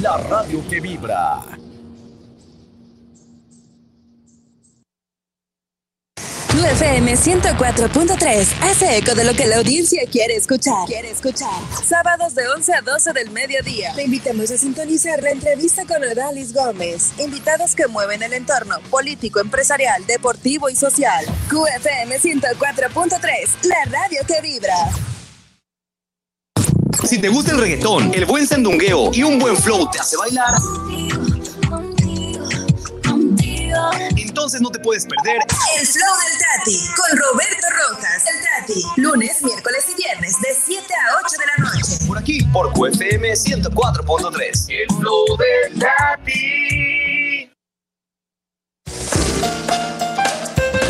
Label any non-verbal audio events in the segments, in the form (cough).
la radio que vibra. UFM 104.3 hace eco de lo que la audiencia quiere escuchar. Quiere escuchar. Sábados de 11 a 12 del mediodía. Te invitamos a sintonizar la entrevista con Odalis Gómez. Invitados que mueven el entorno político, empresarial, deportivo y social. QFM 104.3, la radio que vibra. Si te gusta el reggaetón, el buen sandungueo y un buen flow te hace bailar, entonces no te puedes perder El Flow del Tati con Roberto Rojas. El Tati. Lunes, miércoles y viernes de 7 a 8 de la noche. por aquí, por QFM 104.3. El flow del Tati.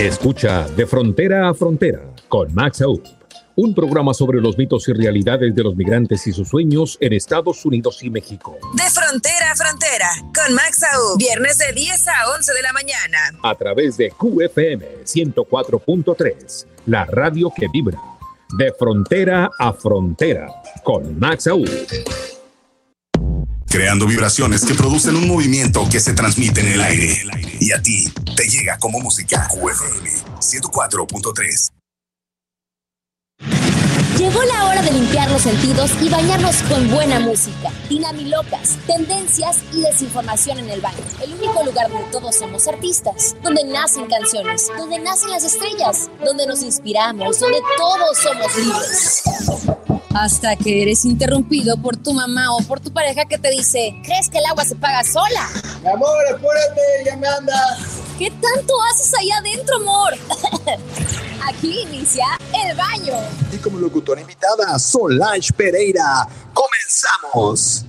Escucha De Frontera a Frontera con Max Aub, un programa sobre los mitos y realidades de los migrantes y sus sueños en Estados Unidos y México. De frontera a frontera con Max Aú. Viernes de 10 a 11 de la mañana. A través de QFM 104.3, la radio que vibra. De Frontera a Frontera con Max Aub. creando vibraciones que producen un movimiento que se transmite en el aire. Y a ti te llega como música QFM 104.3. Llegó la hora de limpiar los sentidos y bañarnos con buena música, dinamilocas, tendencias y desinformación en el baño. El único lugar donde todos somos artistas, donde nacen canciones, donde nacen las estrellas, donde nos inspiramos, donde todos somos libres. Hasta que eres interrumpido por tu mamá o por tu pareja que te dice, ¿crees que el agua se paga sola? Mi amor, apúrate, ya me anda. ¿Qué tanto haces ahí adentro, amor? (laughs) Aquí inicia el baño. Y como locutora invitada, Solange Pereira. ¡Comenzamos!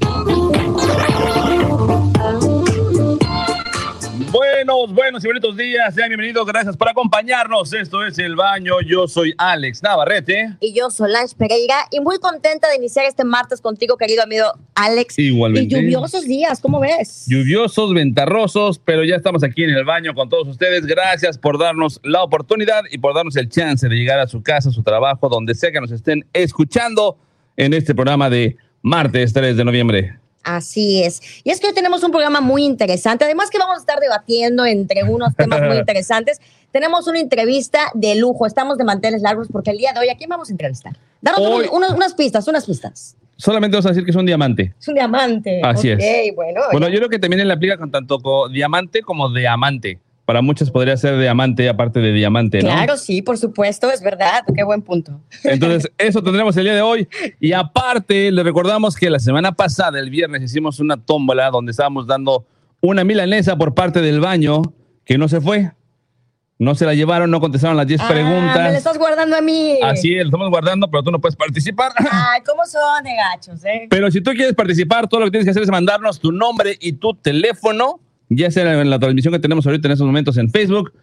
Buenos, buenos y bonitos días. Sean bienvenidos. Gracias por acompañarnos. Esto es El Baño. Yo soy Alex Navarrete. Y yo, Solange Pereira, y muy contenta de iniciar este martes contigo, querido amigo Alex. Igualmente. Y lluviosos días, ¿cómo ves? Lluviosos, ventarrosos, pero ya estamos aquí en El Baño con todos ustedes. Gracias por darnos la oportunidad y por darnos el chance de llegar a su casa, a su trabajo, donde sea que nos estén escuchando en este programa de martes 3 de noviembre. Así es. Y es que hoy tenemos un programa muy interesante. Además que vamos a estar debatiendo entre unos temas muy (laughs) interesantes. Tenemos una entrevista de lujo. Estamos de manteles largos porque el día de hoy, ¿a quién vamos a entrevistar? Hoy- unos- unas pistas, unas pistas. Solamente vamos a decir que es un diamante. Es un diamante. Así es. bueno. Bueno, yo creo que también le aplica con tanto diamante como diamante. Para muchos podría ser diamante aparte de diamante, ¿no? Claro, sí, por supuesto, es verdad. Qué buen punto. Entonces, (laughs) eso tendremos el día de hoy. Y aparte, le recordamos que la semana pasada, el viernes, hicimos una tómbola donde estábamos dando una milanesa por parte del baño que no se fue. No se la llevaron, no contestaron las 10 Ah, me la preguntas. estás guardando a mí. Así es, lo estamos guardando, pero tú no puedes participar. (laughs) Ay, ¿cómo son de gachos, eh? Pero si tú quieres participar, todo lo que tienes que hacer es mandarnos tu nombre y tu teléfono, ya sea en la transmisión que tenemos ahorita en estos momentos en Facebook,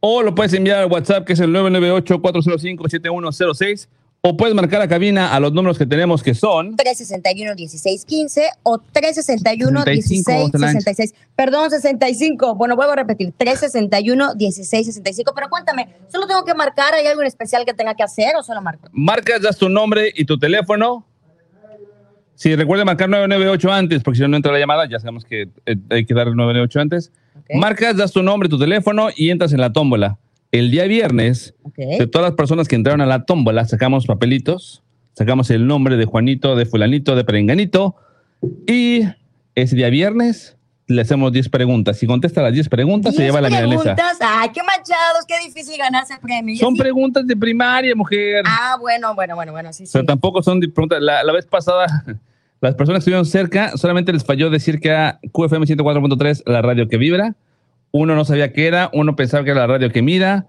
o lo puedes enviar al WhatsApp que es el 998-405-7106, o puedes marcar a cabina a los números que tenemos que son 361-1615 o 361-1666. 65, Perdón, 65. Bueno, vuelvo a repetir. 361-1665. Pero cuéntame, ¿solo tengo que marcar? ¿Hay algo en especial que tenga que hacer o solo marco? marcas, das tu nombre y tu teléfono. Si recuerda marcar 998 antes, porque si no, no entra la llamada, ya sabemos que eh, hay que dar el 998 antes. Marcas, das tu nombre, tu teléfono y entras en la tómbola. El día viernes, de todas las personas que entraron a la tómbola, sacamos papelitos, sacamos el nombre de Juanito, de Fulanito, de Perenganito, y ese día viernes le hacemos 10 preguntas. Si contesta las 10 preguntas, se ¿Diez lleva la milanesa. preguntas? Ay, qué manchados, qué difícil ganarse el premio. Son así- preguntas de primaria, mujer. Ah, bueno, bueno, bueno, bueno, sí, sí. Pero tampoco son de preguntas. La, la vez pasada, (laughs) las personas que estuvieron cerca, solamente les falló decir que era QFM 104.3, la radio que vibra. Uno no sabía qué era, uno pensaba que era la radio que mira.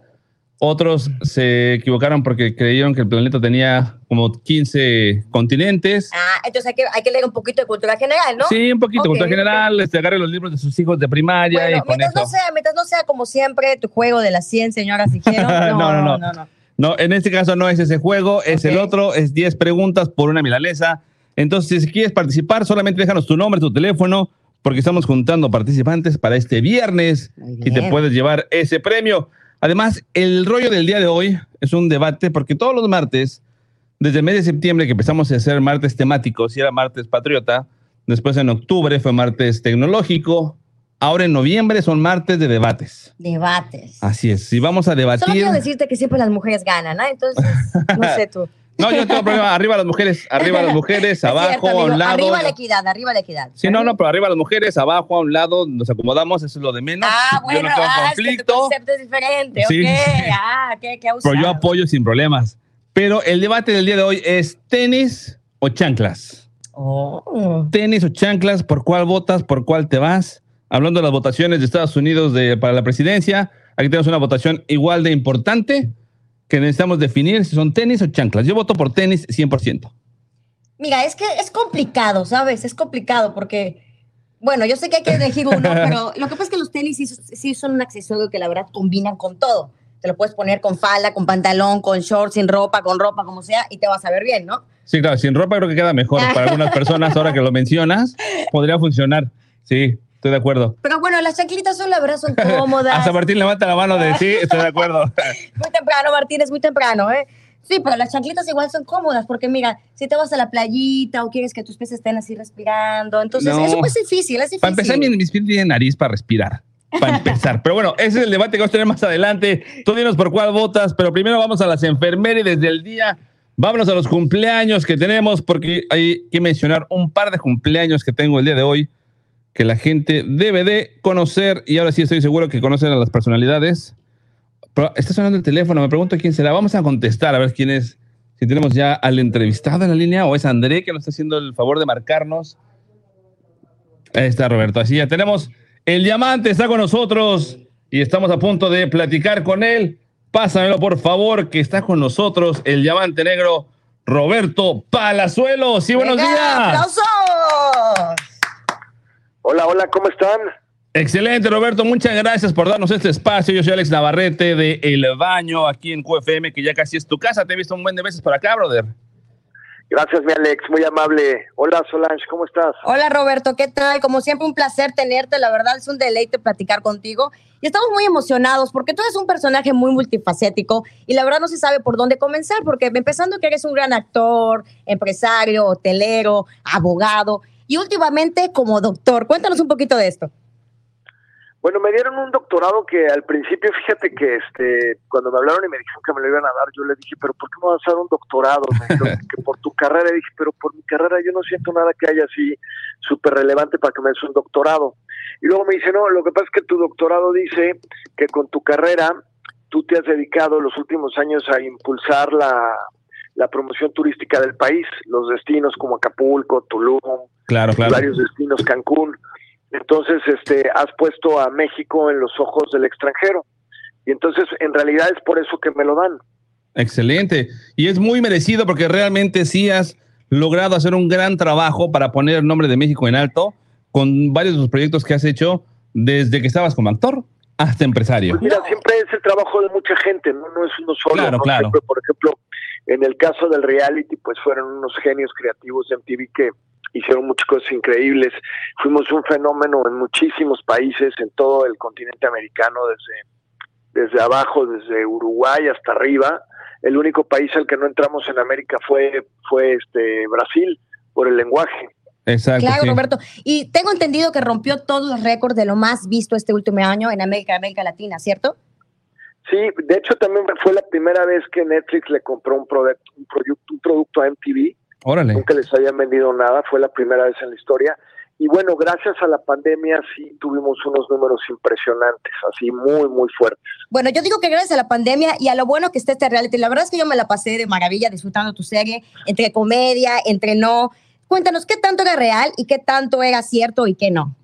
Otros se equivocaron porque creyeron que el planeta tenía como 15 continentes. Ah, entonces hay que, hay que leer un poquito de cultura general, ¿no? Sí, un poquito, Ok, cultura general, este, agarre los libros de sus hijos de primaria Bueno, y con mientras eso. no, sea, mientras no sea como siempre tu juego de las 100 señoras dijeron. (laughs) no, no, no, no. en este caso no es ese juego, es el otro, es 10 preguntas por una milanesa. Entonces, si quieres participar, solamente déjanos tu nombre, tu teléfono, porque estamos juntando participantes para este viernes y te puedes llevar ese premio. Además, el rollo del día de hoy es un debate, porque todos los martes, desde el mes de septiembre que empezamos a hacer martes temáticos y era martes patriota, Después en octubre fue martes tecnológico. Ahora en noviembre son martes de debates. Debates. Así es. Si vamos a Solo debatir. quiero decirte que siempre las mujeres ganan, ¿ah? Entonces, no sé tú. (laughs) No, yo no tengo problema. Arriba las mujeres, arriba las mujeres, (laughs) Es abajo, cierto, a un lado. Arriba la equidad, arriba la equidad. Sí, no, no, pero arriba las mujeres, abajo, a un lado, nos acomodamos, eso es lo de menos. Ah, yo bueno, no tengo ah, es que tu conflicto, concepto es diferente, Sí. ok. Ah, qué, qué pero yo apoyo sin problemas. Pero el debate del día de hoy es tenis o chanclas. Oh. Tenis o chanclas, ¿por cuál votas? ¿Por cuál te vas? Hablando de las votaciones de Estados Unidos de, para la presidencia, aquí tenemos una votación igual de importante que necesitamos definir si son tenis o chanclas. Yo voto por tenis 100%. Mira, es que es complicado, ¿sabes? Es complicado porque, bueno, yo sé que hay que elegir uno, (laughs) pero lo que pasa es que los tenis sí, sí son un accesorio que la verdad combinan con todo. Te lo puedes poner con falda, con pantalón, con shorts, sin ropa, con ropa, como sea, y te vas a ver bien, ¿no? Sí, claro, sin ropa creo que queda mejor (laughs) para algunas personas, ahora que lo mencionas, podría funcionar. Sí, estoy de acuerdo. Pero bueno, las chanclitas son, la verdad, son cómodas. (laughs) Hasta Martín levanta la mano de sí, estoy de acuerdo. (laughs) Muy temprano, Martín, es muy temprano, ¿eh? Sí, pero las chanclitas igual son cómodas, porque mira, si te vas a la playita o quieres que tus pies estén así respirando, entonces No. eso es difícil, es difícil. Para empezar, mi- mis pies tienen nariz para respirar. Para empezar. Pero bueno, ese es el debate que vamos a tener más adelante. Tú dinos por cuál votas, pero primero vamos a las enfermerides del día. Vámonos a los cumpleaños que tenemos, porque hay que mencionar un par de cumpleaños que tengo el día de hoy que la gente debe de conocer. Y ahora sí estoy seguro que conocen a las personalidades. Pero está sonando el teléfono, me pregunto quién será. Vamos a contestar a ver quién es. Si tenemos ya al entrevistado en la línea o es André que nos está haciendo el favor de marcarnos. Ahí está Roberto. Así ya tenemos el diamante, está con nosotros y estamos a punto de platicar con él. Pásamelo, por favor, que está con nosotros el diamante negro Roberto Palazuelo. Sí, buenos días. ¡Aplausos! Hola, hola, ¿cómo están? Excelente, Roberto. Muchas gracias por darnos este espacio. Yo soy Alex Navarrete de El Baño aquí en QFM, que ya casi es tu casa. Te he visto un buen de veces por acá, brother. Gracias, mi Alex, muy amable. Hola, Solange, ¿cómo estás? Hola Roberto, ¿qué tal? Como siempre un placer tenerte, la verdad es un deleite platicar contigo y estamos muy emocionados porque tú eres un personaje muy multifacético y la verdad no se sabe por dónde comenzar porque empezando que eres un gran actor, empresario, hotelero, abogado y últimamente como doctor. Cuéntanos un poquito de esto. Bueno, me dieron un doctorado que al principio, fíjate que este, cuando me hablaron y me dijeron que me lo iban a dar, yo le dije, pero ¿por qué me vas a dar un doctorado? Me dijeron (laughs) que por tu carrera, y dije, pero por mi carrera yo no siento nada que haya así súper relevante para que me des un doctorado. Y luego me dice, no, lo que pasa es que tu doctorado dice que con tu carrera tú te has dedicado los últimos años a impulsar la, la promoción turística del país, los destinos como Acapulco, Tulum, Claro, claro. varios destinos, Cancún. Entonces, este, has puesto a México en los ojos del extranjero. Y entonces, en realidad es por eso que me lo dan. Excelente. Y es muy merecido porque realmente sí has logrado hacer un gran trabajo para poner el nombre de México en alto con varios de los proyectos que has hecho desde que estabas como actor hasta empresario. Pues mira, siempre es el trabajo de mucha gente, no, no es uno solo. Claro, ¿no? claro. Siempre, por ejemplo, en el caso del reality, pues fueron unos genios creativos de MTV que hicieron muchas cosas increíbles. Fuimos un fenómeno en muchísimos países, en todo el continente americano, desde, desde abajo, desde Uruguay hasta arriba. El único país al que no entramos en América fue, fue este Brasil, por el lenguaje. Exacto. Claro, sí. Roberto. Y tengo entendido que rompió todos los récords de lo más visto este último año en América, América Latina, ¿cierto? Sí, de hecho también fue la primera vez que Netflix le compró un, product- un, producto, un producto a MTV. Órale. Nunca les habían vendido nada, fue la primera vez en la historia. Y bueno, gracias a la pandemia sí tuvimos unos números impresionantes, así muy, muy fuertes. Bueno, yo digo que gracias a la pandemia y a lo bueno que está este reality, la verdad es que yo me la pasé de maravilla disfrutando tu serie, entre comedia, entre no. Cuéntanos qué tanto era real y qué tanto era cierto y qué no.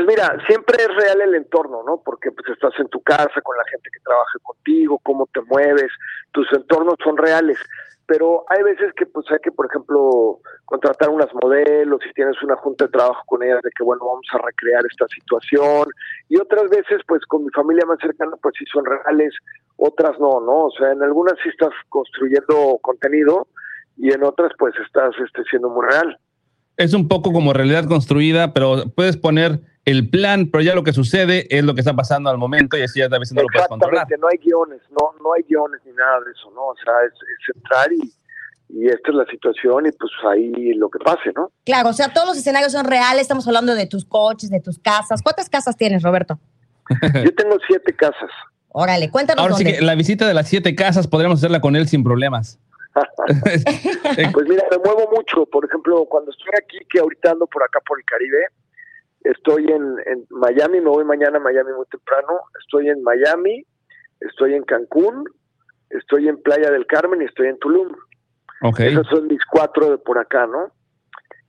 Pues mira, siempre es real el entorno, ¿no? Porque pues estás en tu casa con la gente que trabaja contigo, cómo te mueves, tus entornos son reales. Pero hay veces que pues hay que, por ejemplo, contratar unas modelos y tienes una junta de trabajo con ellas de que, bueno, vamos a recrear esta situación. Y otras veces, pues con mi familia más cercana, pues sí son reales, otras no, ¿no? O sea, en algunas sí estás construyendo contenido y en otras pues estás este, siendo muy real. Es un poco como realidad construida, pero puedes poner el plan, pero ya lo que sucede es lo que está pasando al momento y así ya veces no lo puedes controlar. Exactamente, no hay guiones, no, no hay guiones ni nada de eso, ¿no? O sea, es, es entrar y, y esta es la situación y pues ahí lo que pase, ¿no? Claro, o sea, todos los escenarios son reales, estamos hablando de tus coches, de tus casas. ¿Cuántas casas tienes, Roberto? (laughs) Yo tengo siete casas. Órale, cuéntanos Ahora sí que la visita de las siete casas podríamos hacerla con él sin problemas. (laughs) Pues mira, me muevo mucho. Por ejemplo, cuando estoy aquí, que ahorita ando por acá por el Caribe, estoy en, en Miami, me voy mañana a Miami muy temprano. Estoy en Miami, estoy en Cancún, estoy en Playa del Carmen y estoy en Tulum. Ok. Esas son mis cuatro de por acá, ¿no?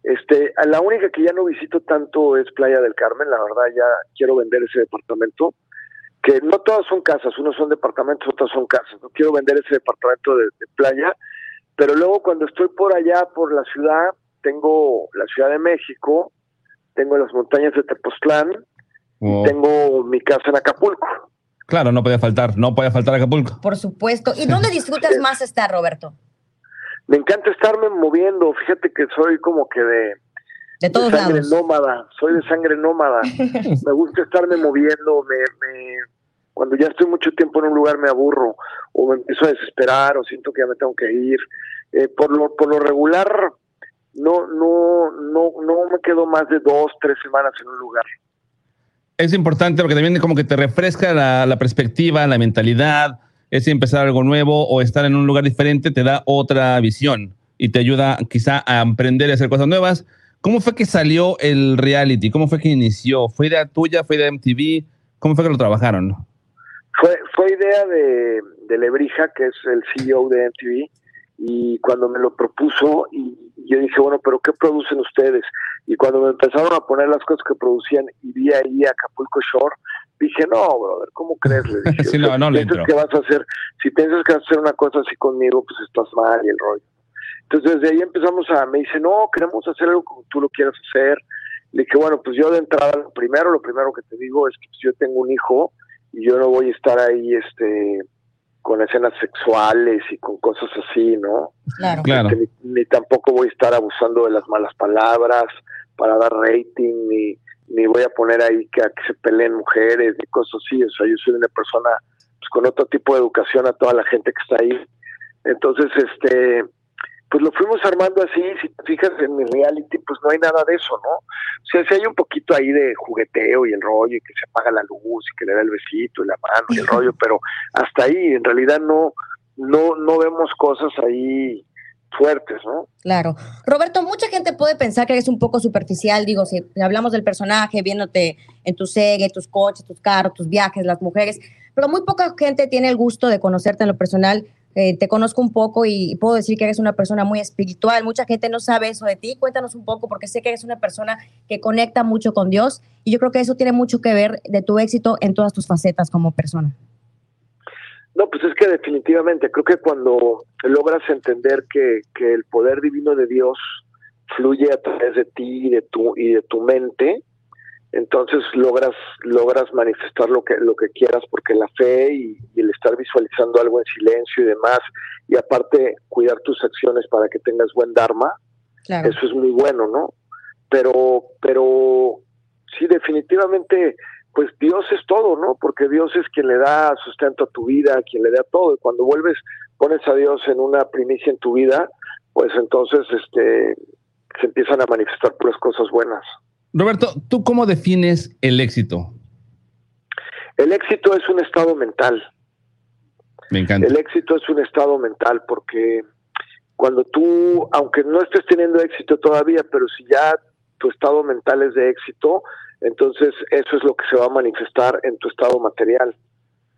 Este, a la única que ya no visito tanto es Playa del Carmen, la verdad ya quiero vender ese departamento, que no todas son casas, unos son departamentos, otras son casas, no quiero vender ese departamento de, de playa, pero luego cuando estoy por allá, por la ciudad, tengo la Ciudad de México, tengo las montañas de Tepoztlán, Oh, tengo mi casa en Acapulco. Claro, no podía faltar, no podía faltar Acapulco. Por supuesto. ¿Y dónde (laughs) disfrutas más estar, Roberto? Me encanta estarme moviendo, fíjate que soy como que de, De todos de sangre lados. nómada, soy de sangre nómada. (laughs) me gusta estarme moviendo, me, me- cuando ya estoy mucho tiempo en un lugar me aburro o me empiezo a desesperar o siento que ya me tengo que ir. Eh, por lo por lo regular no no no no me quedo más de dos tres semanas en un lugar. Es importante porque también como que te refresca la, la perspectiva, la mentalidad, es empezar algo nuevo o estar en un lugar diferente te da otra visión y te ayuda quizá a emprender y hacer cosas nuevas. ¿Cómo fue que salió el reality? ¿Cómo fue que inició? ¿Fue idea tuya? ¿Fue idea de MTV? ¿Cómo fue que lo trabajaron? Fue, fue idea de, de Lebrija, que es el CEO de MTV, y cuando me lo propuso, y yo dije, bueno, pero ¿qué producen ustedes? Y cuando me empezaron a poner las cosas que producían y vi ahí Acapulco Shore, dije, no, brother, ¿cómo crees? Le dije, (laughs) Sí, O sea, no, no si le piensas entro. que vas a hacer, si piensas que vas a hacer una cosa así conmigo, pues estás mal y el rollo. Entonces desde ahí empezamos a, me dice, no, queremos hacer algo como tú lo quieras hacer. Le dije, bueno, pues yo de entrada, lo primero, lo primero que te digo es que pues, yo tengo un hijo y yo no voy a estar ahí, este, con escenas sexuales y con cosas así, ¿no? Claro. Claro. Ni, ni tampoco voy a estar abusando de las malas palabras para dar rating, ni, ni voy a poner ahí que, a que se peleen mujeres, ni cosas así. O sea, yo soy una persona pues, con otro tipo de educación a toda la gente que está ahí. Entonces, este, pues lo fuimos armando así. Si te fijas en mi reality, pues no hay nada de eso, ¿no? O sea, sí hay un poquito ahí de jugueteo y el rollo, y que se apaga la luz y que le da el besito y la mano y el rollo, pero hasta ahí, en realidad no, no, no vemos cosas ahí fuertes, ¿no? Claro. Roberto, mucha gente puede pensar que eres un poco superficial, digo, si hablamos del personaje, viéndote en tu serie, tus coches, tus carros, tus viajes, las mujeres, pero muy poca gente tiene el gusto de conocerte en lo personal. Eh, te conozco un poco y puedo decir que eres una persona muy espiritual. Mucha gente no sabe eso de ti. Cuéntanos un poco, porque sé que eres una persona que conecta mucho con Dios y yo creo que eso tiene mucho que ver de tu éxito en todas tus facetas como persona. No, pues es que definitivamente creo que cuando logras entender que, que el poder divino de Dios fluye a través de ti y de tu y de tu mente, entonces logras logras manifestar lo que lo que quieras porque la fe y, y el estar visualizando algo en silencio y demás y aparte cuidar tus acciones para que tengas buen dharma, Claro. eso es muy bueno, ¿no? Pero, pero sí, definitivamente, pues Dios es todo, ¿no? Porque Dios es quien le da sustento a tu vida, quien le da todo. Y cuando vuelves, pones a Dios en una primicia en tu vida, pues entonces, este, se empiezan a manifestar puras cosas buenas. Roberto, ¿tú cómo defines el éxito? El éxito es un estado mental. Me encanta. El éxito es un estado mental porque cuando tú, aunque no estés teniendo éxito todavía, pero si ya tu estado mental es de éxito, entonces eso es lo que se va a manifestar en tu estado material.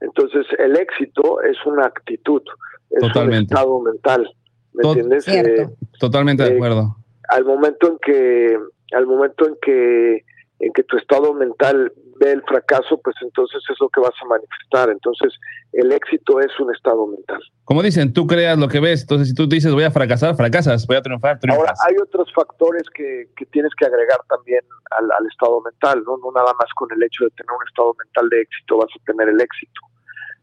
Entonces el éxito es una actitud, es Totalmente. un estado mental, ¿me Tot- entiendes? Eh, Totalmente de eh, acuerdo. al momento en que al momento en que en que tu estado mental ve el fracaso, pues entonces es lo que vas a manifestar. Entonces, el éxito es un estado mental. Como dicen, tú creas lo que ves. Entonces, si tú dices voy a fracasar, fracasas. Voy a triunfar, Ahora, triunfas. hay otros factores que, que tienes que agregar también al, al estado mental, ¿no? No nada más con el hecho de tener un estado mental de éxito vas a tener el éxito,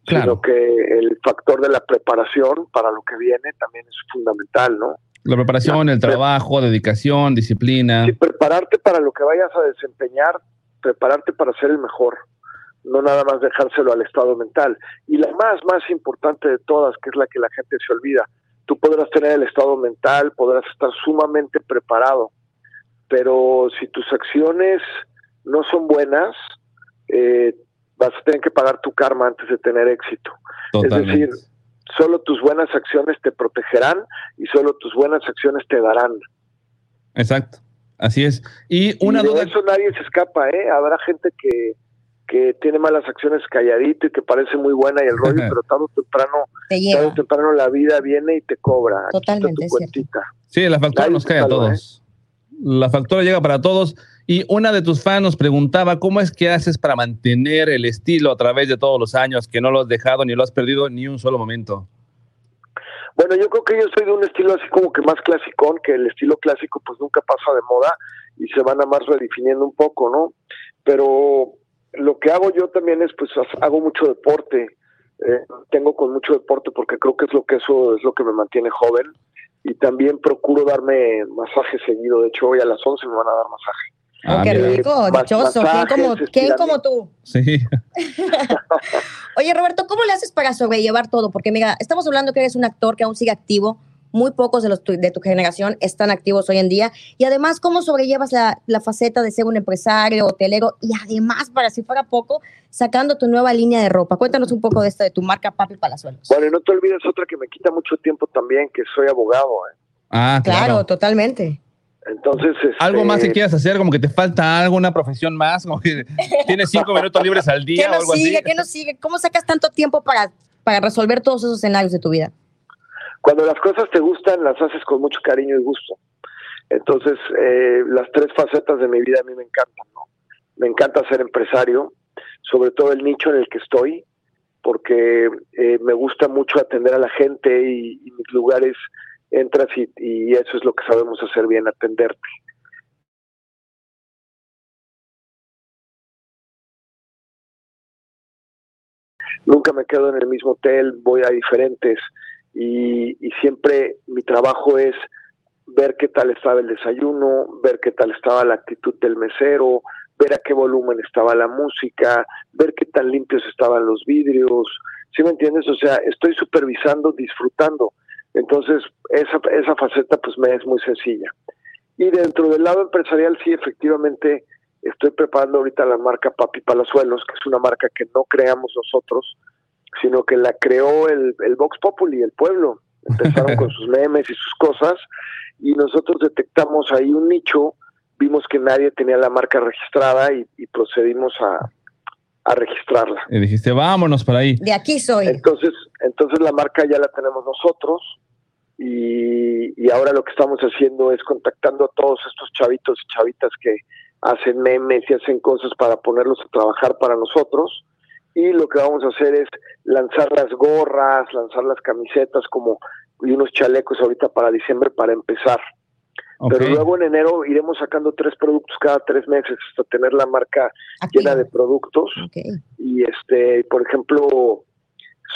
Claro. sino que el factor de la preparación para lo que viene también es fundamental, ¿no? La preparación, el trabajo, dedicación, disciplina. Sí, prepararte para lo que vayas a desempeñar, prepararte para ser el mejor, no nada más dejárselo al estado mental. Y la más, más importante de todas, que es la que la gente se olvida, tú podrás tener el estado mental, podrás estar sumamente preparado, pero si tus acciones no son buenas, eh, vas a tener que pagar tu karma antes de tener éxito. Es decir, solo tus buenas acciones te protegerán y solo tus buenas acciones te darán. Exacto, así es. Y una de duda... eso nadie se escapa, ¿eh? Habrá gente que, que tiene malas acciones calladito y que parece muy buena y el rollo, (laughs) pero tarde o temprano, tarde o temprano la vida viene y te cobra. Totalmente. Sí, la factura nos cae a todos. ¿eh? La factura llega para todos. Y una de tus fans nos preguntaba cómo es que haces para mantener el estilo a través de todos los años, que no lo has dejado ni lo has perdido ni un solo momento. Bueno, yo creo que yo soy de un estilo así como que más clásico, que el estilo clásico pues nunca pasa de moda y se van a más redefiniendo un poco, ¿no? Pero lo que hago yo también es, pues, hago mucho deporte. Eh, tengo con mucho deporte porque creo que es lo que eso es lo que me mantiene joven y también procuro darme masaje seguido. De hecho, hoy a las 11 me van a dar masaje. Oh, qué rico, dichoso. ¿Quién como, tú? Sí. (laughs) Oye, Roberto, ¿cómo le haces para sobrellevar todo? Porque, mira, estamos hablando que eres un actor que aún sigue activo, muy pocos de, los de tu generación están activos hoy en día. Y además, ¿cómo sobrellevas la, la, faceta de ser un empresario, hotelero y además, para si fuera poco, sacando tu nueva línea de ropa? Cuéntanos un poco de esto, de tu marca Papi Palazuelos. Bueno, y no te olvides otra que me quita mucho tiempo también, que soy abogado. ¿eh? Ah, claro. totalmente. Entonces, algo más que este, quieras hacer, como que te falta alguna profesión más, como que (laughs) tienes cinco minutos libres al día. ¿Qué nos o algo sigue? así? ¿Qué nos sigue? ¿Cómo sacas tanto tiempo para, para resolver todos esos escenarios de tu vida? Cuando las cosas te gustan, las haces con mucho cariño y gusto. Entonces, eh, las tres facetas de mi vida a mí me encantan. Me encanta ser empresario, sobre todo el nicho en el que estoy, porque eh, me gusta mucho atender a la gente y, y mis lugares entras y eso es lo que sabemos hacer bien, atenderte. Nunca me quedo en el mismo hotel, voy a diferentes y, y, siempre mi trabajo es ver qué tal estaba el desayuno, ver qué tal estaba la actitud del mesero, ver a qué volumen estaba la música, ver qué tan limpios estaban los vidrios, ¿sí me entiendes? O sea, estoy supervisando, disfrutando. Entonces, esa, esa faceta pues me es muy sencilla. Y dentro del lado empresarial, sí, efectivamente, estoy preparando ahorita la marca Papi Palazuelos, que es una marca que no creamos nosotros, sino que la creó el, el Vox Populi, el pueblo. Empezaron con (laughs) sus memes y sus cosas, y nosotros detectamos ahí un nicho, vimos que nadie tenía la marca registrada y, y procedimos a, a registrarla. Y dijiste, vámonos por ahí. De aquí soy. Entonces, entonces la marca ya la tenemos nosotros y, y, ahora lo que estamos haciendo es contactando a todos estos chavitos y chavitas que hacen memes y hacen cosas para ponerlos a trabajar para nosotros. Y lo que vamos a hacer es lanzar las gorras, lanzar las camisetas como y unos chalecos ahorita para diciembre para empezar. Okay. Pero luego en enero iremos sacando tres productos cada tres meses hasta tener la marca Aquí. llena de productos. Okay. Y este, por ejemplo,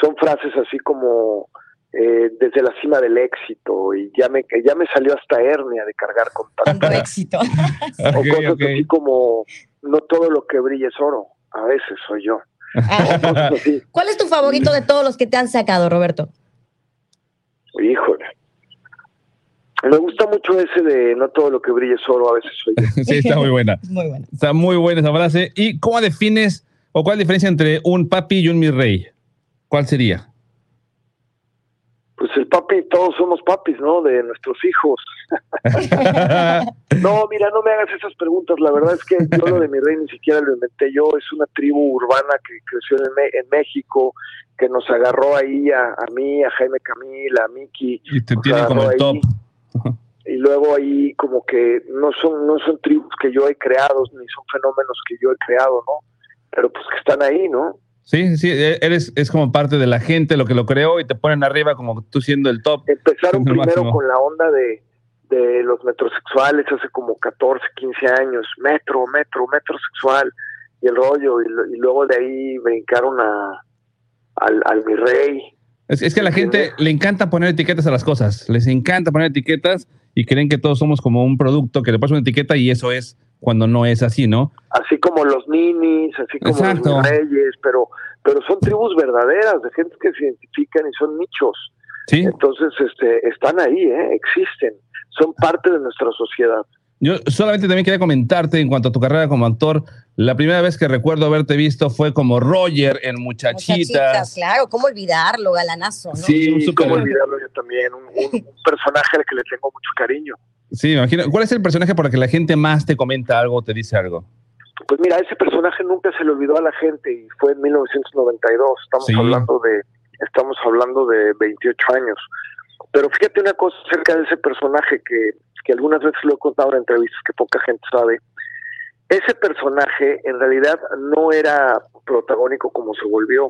son frases así como eh, desde la cima del éxito y ya me ya me salió hasta hernia de cargar con tanto éxito. (laughs) o okay, cosas así como no todo lo que brilla es oro, a veces soy yo. Ah. ¿Cuál es tu favorito de todos los que te han sacado, Roberto? Híjole. Me gusta mucho ese de no todo lo que brilla es oro, a veces soy yo. sí, está muy buena. (laughs) muy buena. Está muy buena esa frase. ¿Y cómo defines o cuál es la diferencia entre un papi y un mi rey? ¿Cuál sería? Pues el papi, todos somos papis, ¿no? De nuestros hijos. (laughs) no, mira, no me hagas esas preguntas. La verdad es que yo lo de mi rey ni siquiera lo inventé yo. Es una tribu urbana que creció en, en México, que nos agarró ahí a, a, mí, a Jaime Camil, a Miki. Y te tiene como el ahí. top. y luego ahí como que no son no son tribus que yo he creado ni son fenómenos que yo he creado no pero pues que están ahí no sí sí eres es como parte de la gente lo que lo creó y te ponen arriba como tú siendo el top. Empezaron (laughs) primero máximo. con la onda de de los metrosexuales hace como 14 15 años. Metro metro metrosexual. Y el rollo y, y luego de ahí brincaron a al, al mi rey. Es, es, que a la gente le encanta poner etiquetas a las cosas, les encanta poner etiquetas y creen que todos somos como un producto que le pones una etiqueta y eso es cuando no es así, ¿no? Así como los ninis, así como Exacto. los reyes, pero, pero son tribus verdaderas, de gente que se identifican y son nichos. Entonces, este, están ahí, ¿eh? existen, son parte de nuestra sociedad. Yo solamente también quería comentarte en cuanto a tu carrera como actor. La primera vez que recuerdo haberte visto fue como Roger en Muchachitas. Muchachitas claro, ¿cómo olvidarlo, galanazo? ¿no? Sí, cómo olvidarlo yo también. Un, un, personaje al que le tengo mucho cariño. Sí, me imagino. ¿Cuál es el personaje por el que la gente más te comenta algo, te dice algo? Pues mira, ese personaje nunca se le olvidó a la gente y fue en 1992. Estamos hablando de estamos hablando de 28 años. Pero fíjate una cosa acerca de ese personaje que, que algunas veces lo he contado en entrevistas que poca gente sabe. Ese personaje en realidad no era protagónico como se volvió.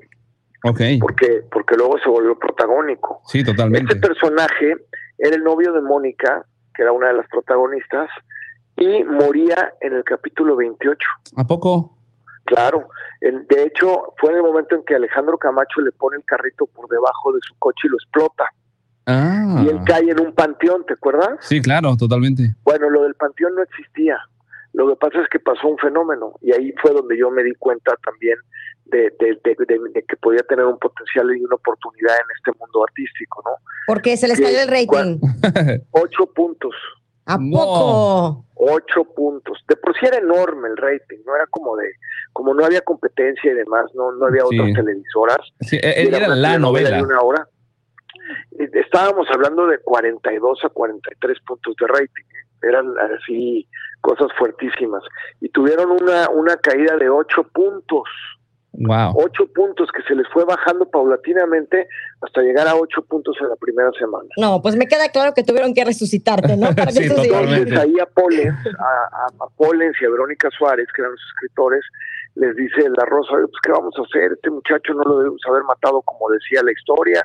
Okay. Porque, porque luego se volvió protagónico. Sí, totalmente. Ese personaje era el novio de Mónica, que era una de las protagonistas, y moría en el capítulo 28. ¿A poco? Claro. de hecho, fue en el momento en que Alejandro Camacho le pone el carrito por debajo de su coche y lo explota. Ah. Y él cae en un panteón, ¿te acuerdas? Sí, claro, totalmente. Bueno, lo del panteón no existía. Lo que pasa es que pasó un fenómeno y ahí fue donde yo me di cuenta también de, que podía tener un potencial y una oportunidad en este mundo artístico, ¿no? Porque se les cayó el rating. Ocho puntos. ¿A poco? Ocho puntos. De por sí era enorme el rating, no era como de, como no había competencia y demás, no, no había otras televisoras. Sí, e, era, la novela. una hora. Estábamos hablando de 42 a 43 puntos de rating. ¿eh? Eran así cosas fuertísimas. Y tuvieron una, una caída de ocho puntos. Wow. Ocho puntos que se les fue bajando paulatinamente hasta llegar a ocho puntos en la primera semana. No, pues me queda claro que tuvieron que resucitarte, ¿no? Para (laughs) sí, Entonces ahí a Polens, a, a, Polens y a Verónica Suárez, que eran los escritores, les dice la Rosa, pues ¿qué vamos a hacer? Este muchacho no lo debemos haber matado como decía la historia,